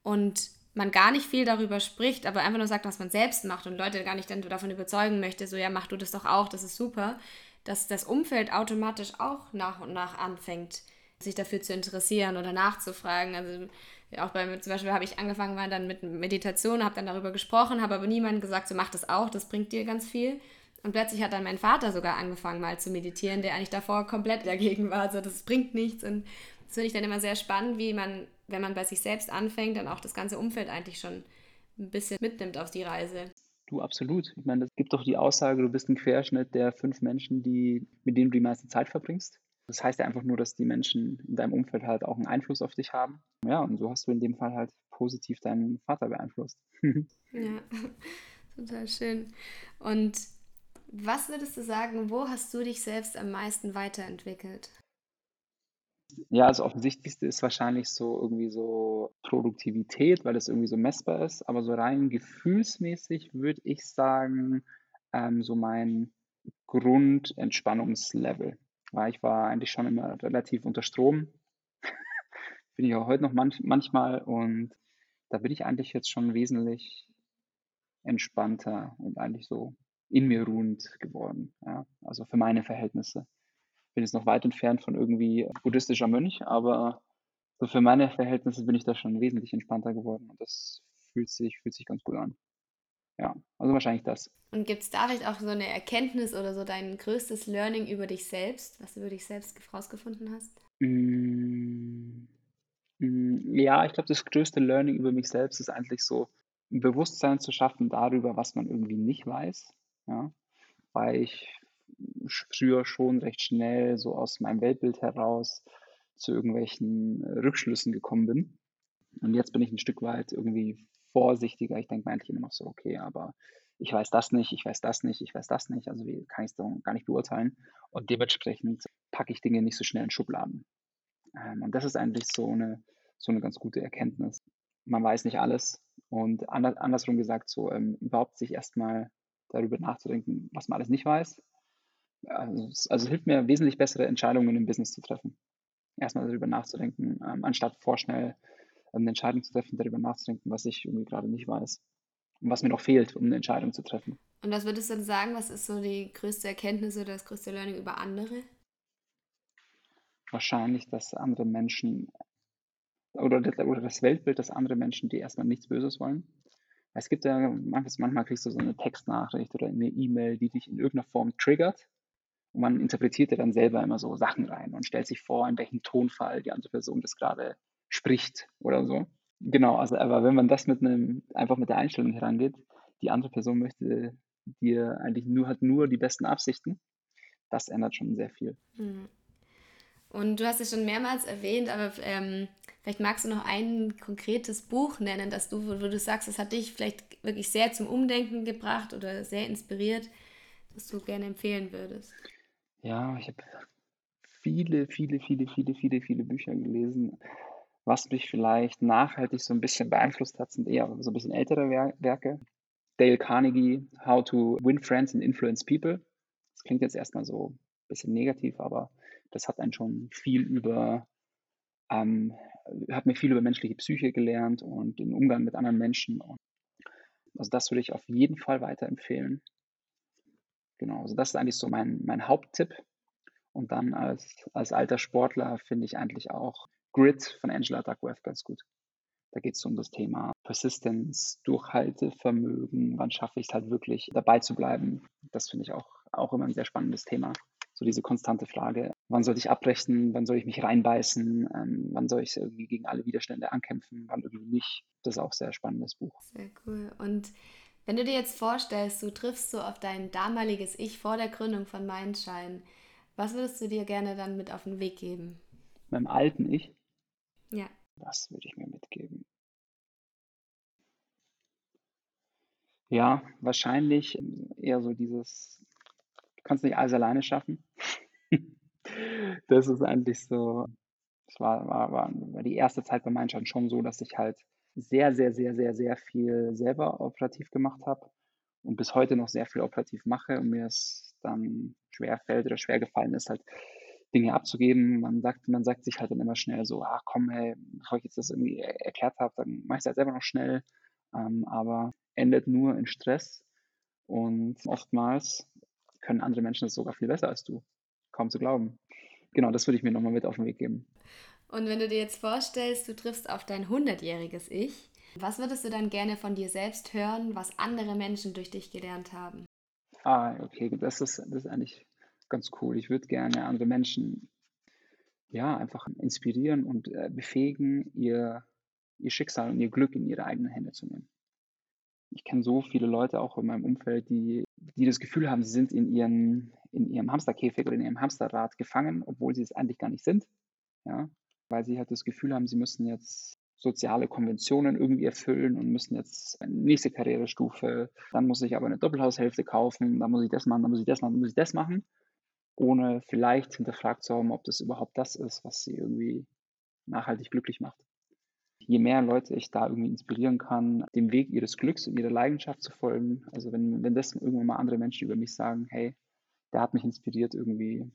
und man gar nicht viel darüber spricht, aber einfach nur sagt, was man selbst macht und Leute gar nicht davon überzeugen möchte, so ja, mach du das doch auch, das ist super, dass das Umfeld automatisch auch nach und nach anfängt, sich dafür zu interessieren oder nachzufragen. Also auch bei zum Beispiel habe ich angefangen war dann mit Meditation, habe dann darüber gesprochen, habe aber niemandem gesagt, so mach das auch, das bringt dir ganz viel. Und plötzlich hat dann mein Vater sogar angefangen mal zu meditieren, der eigentlich davor komplett dagegen war, so das bringt nichts. Und das finde ich dann immer sehr spannend, wie man wenn man bei sich selbst anfängt, dann auch das ganze Umfeld eigentlich schon ein bisschen mitnimmt auf die Reise. Du, absolut. Ich meine, es gibt doch die Aussage, du bist ein Querschnitt der fünf Menschen, die, mit denen du die meiste Zeit verbringst. Das heißt ja einfach nur, dass die Menschen in deinem Umfeld halt auch einen Einfluss auf dich haben. Ja, und so hast du in dem Fall halt positiv deinen Vater beeinflusst. ja, total schön. Und was würdest du sagen, wo hast du dich selbst am meisten weiterentwickelt? Ja, das Offensichtlichste ist wahrscheinlich so irgendwie so Produktivität, weil das irgendwie so messbar ist. Aber so rein gefühlsmäßig würde ich sagen, ähm, so mein Grundentspannungslevel. Weil ich war eigentlich schon immer relativ unter Strom. bin ich auch heute noch manch, manchmal und da bin ich eigentlich jetzt schon wesentlich entspannter und eigentlich so in mir ruhend geworden. Ja? Also für meine Verhältnisse bin jetzt noch weit entfernt von irgendwie buddhistischer Mönch, aber so für meine Verhältnisse bin ich da schon wesentlich entspannter geworden und das fühlt sich, fühlt sich ganz gut an. Ja, also wahrscheinlich das. Und gibt es da vielleicht auch so eine Erkenntnis oder so dein größtes Learning über dich selbst, was du über dich selbst rausgefunden hast? Mm, mm, ja, ich glaube, das größte Learning über mich selbst ist eigentlich so, ein Bewusstsein zu schaffen darüber, was man irgendwie nicht weiß. Ja? Weil ich früher schon recht schnell so aus meinem Weltbild heraus zu irgendwelchen äh, Rückschlüssen gekommen bin. Und jetzt bin ich ein Stück weit irgendwie vorsichtiger. Ich denke mir eigentlich immer noch so, okay, aber ich weiß das nicht, ich weiß das nicht, ich weiß das nicht. Also wie kann ich es gar nicht beurteilen? Und dementsprechend packe ich Dinge nicht so schnell in Schubladen. Ähm, und das ist eigentlich so eine, so eine ganz gute Erkenntnis. Man weiß nicht alles. Und andersrum gesagt, so ähm, überhaupt sich erstmal darüber nachzudenken, was man alles nicht weiß, also, also hilft mir wesentlich bessere Entscheidungen im Business zu treffen. Erstmal darüber nachzudenken, ähm, anstatt vorschnell eine Entscheidung zu treffen, darüber nachzudenken, was ich irgendwie gerade nicht weiß und was mir noch fehlt, um eine Entscheidung zu treffen. Und was würdest du dann sagen, was ist so die größte Erkenntnis oder das größte Learning über andere? Wahrscheinlich, dass andere Menschen oder, oder das Weltbild, dass andere Menschen, die erstmal nichts Böses wollen. Es gibt ja manchmal, manchmal kriegst du so eine Textnachricht oder eine E-Mail, die dich in irgendeiner Form triggert und man interpretiert ja dann selber immer so Sachen rein und stellt sich vor, in welchem Tonfall die andere Person das gerade spricht oder so. Genau, also aber wenn man das mit einem, einfach mit der Einstellung herangeht, die andere Person möchte dir eigentlich nur, hat nur die besten Absichten, das ändert schon sehr viel. Hm. Und du hast es schon mehrmals erwähnt, aber ähm, vielleicht magst du noch ein konkretes Buch nennen, das du, wo, wo du sagst, das hat dich vielleicht wirklich sehr zum Umdenken gebracht oder sehr inspiriert, das du gerne empfehlen würdest. Ja, ich habe viele, viele, viele, viele, viele, viele Bücher gelesen. Was mich vielleicht nachhaltig so ein bisschen beeinflusst hat, sind eher so ein bisschen ältere Werke. Dale Carnegie, How to Win Friends and Influence People. Das klingt jetzt erstmal so ein bisschen negativ, aber das hat einen schon viel über, ähm, hat mir viel über menschliche Psyche gelernt und den Umgang mit anderen Menschen. also das würde ich auf jeden Fall weiterempfehlen. Genau, also das ist eigentlich so mein, mein Haupttipp. Und dann als, als alter Sportler finde ich eigentlich auch Grit von Angela Duckworth ganz gut. Da geht es um das Thema Persistence, Durchhaltevermögen, wann schaffe ich es halt wirklich dabei zu bleiben. Das finde ich auch, auch immer ein sehr spannendes Thema. So diese konstante Frage, wann soll ich abbrechen, wann soll ich mich reinbeißen, ähm, wann soll ich irgendwie gegen alle Widerstände ankämpfen, wann irgendwie nicht. Das ist auch ein sehr spannendes Buch. Sehr cool. Und wenn du dir jetzt vorstellst, du triffst so auf dein damaliges Ich vor der Gründung von Mindshine, was würdest du dir gerne dann mit auf den Weg geben? Meinem alten Ich? Ja. Was würde ich mir mitgeben? Ja, wahrscheinlich eher so dieses, du kannst nicht alles alleine schaffen. das ist eigentlich so, das war, war, war, war die erste Zeit bei Mindshine schon so, dass ich halt sehr, sehr, sehr, sehr, sehr viel selber operativ gemacht habe und bis heute noch sehr viel operativ mache und mir es dann schwer fällt oder schwer gefallen ist, halt Dinge abzugeben. Man sagt, man sagt sich halt dann immer schnell so, ach komm, hey, bevor ich jetzt das irgendwie erklärt habe, dann mache ich es halt selber noch schnell. Ähm, aber endet nur in Stress und oftmals können andere Menschen das sogar viel besser als du. Kaum zu glauben. Genau, das würde ich mir nochmal mit auf den Weg geben. Und wenn du dir jetzt vorstellst, du triffst auf dein 100-jähriges Ich, was würdest du dann gerne von dir selbst hören, was andere Menschen durch dich gelernt haben? Ah, okay, das ist, das ist eigentlich ganz cool. Ich würde gerne andere Menschen ja einfach inspirieren und äh, befähigen, ihr, ihr Schicksal und ihr Glück in ihre eigenen Hände zu nehmen. ich kenne so viele Leute auch in meinem Umfeld, die, die das Gefühl haben, sie sind in, ihren, in ihrem Hamsterkäfig oder in ihrem Hamsterrad gefangen, obwohl sie es eigentlich gar nicht sind. Ja? Weil sie halt das Gefühl haben, sie müssen jetzt soziale Konventionen irgendwie erfüllen und müssen jetzt eine nächste Karrierestufe, dann muss ich aber eine Doppelhaushälfte kaufen, dann muss ich das machen, dann muss ich das machen, dann muss ich das machen, ohne vielleicht hinterfragt zu haben, ob das überhaupt das ist, was sie irgendwie nachhaltig glücklich macht je mehr Leute ich da irgendwie inspirieren kann, dem Weg ihres Glücks und ihrer Leidenschaft zu folgen. Also wenn, wenn das irgendwann mal andere Menschen über mich sagen, hey, der hat mich inspiriert, irgendwie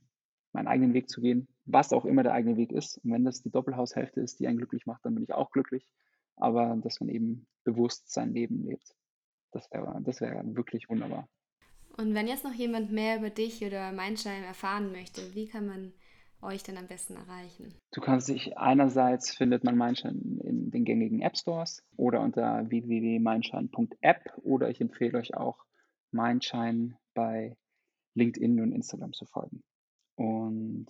meinen eigenen Weg zu gehen, was auch immer der eigene Weg ist. Und wenn das die Doppelhaushälfte ist, die einen glücklich macht, dann bin ich auch glücklich. Aber dass man eben bewusst sein Leben lebt, das wäre das wär wirklich wunderbar. Und wenn jetzt noch jemand mehr über dich oder Mindshine erfahren möchte, wie kann man euch denn am besten erreichen? Du kannst dich einerseits findet man Mindshine in den gängigen App Stores oder unter www.mindshine.app oder ich empfehle euch auch Mindshine bei LinkedIn und Instagram zu folgen. Und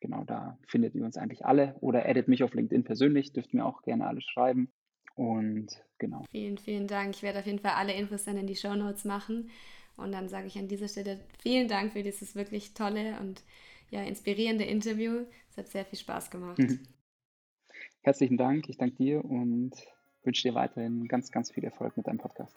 genau da findet ihr uns eigentlich alle oder edit mich auf LinkedIn persönlich, dürft mir auch gerne alle schreiben. Und genau. Vielen, vielen Dank. Ich werde auf jeden Fall alle Infos dann in die Show Notes machen. Und dann sage ich an dieser Stelle vielen Dank für dieses wirklich tolle und ja, inspirierende Interview. Es hat sehr viel Spaß gemacht. Mhm. Herzlichen Dank, ich danke dir und wünsche dir weiterhin ganz, ganz viel Erfolg mit deinem Podcast.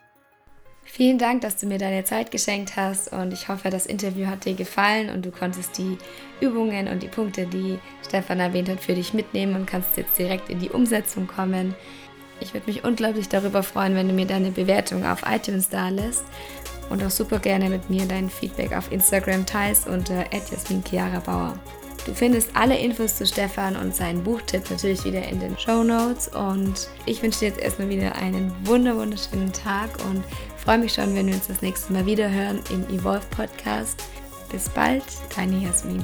Vielen Dank, dass du mir deine Zeit geschenkt hast und ich hoffe, das Interview hat dir gefallen und du konntest die Übungen und die Punkte, die Stefan erwähnt hat, für dich mitnehmen und kannst jetzt direkt in die Umsetzung kommen. Ich würde mich unglaublich darüber freuen, wenn du mir deine Bewertung auf iTunes da lässt und auch super gerne mit mir dein Feedback auf Instagram teilst unter Bauer. Du findest alle Infos zu Stefan und seinen Buchtipp natürlich wieder in den Show Notes. Und ich wünsche dir jetzt erstmal wieder einen wunder wunderschönen Tag und freue mich schon, wenn wir uns das nächste Mal wieder hören im Evolve Podcast. Bis bald, deine Jasmin.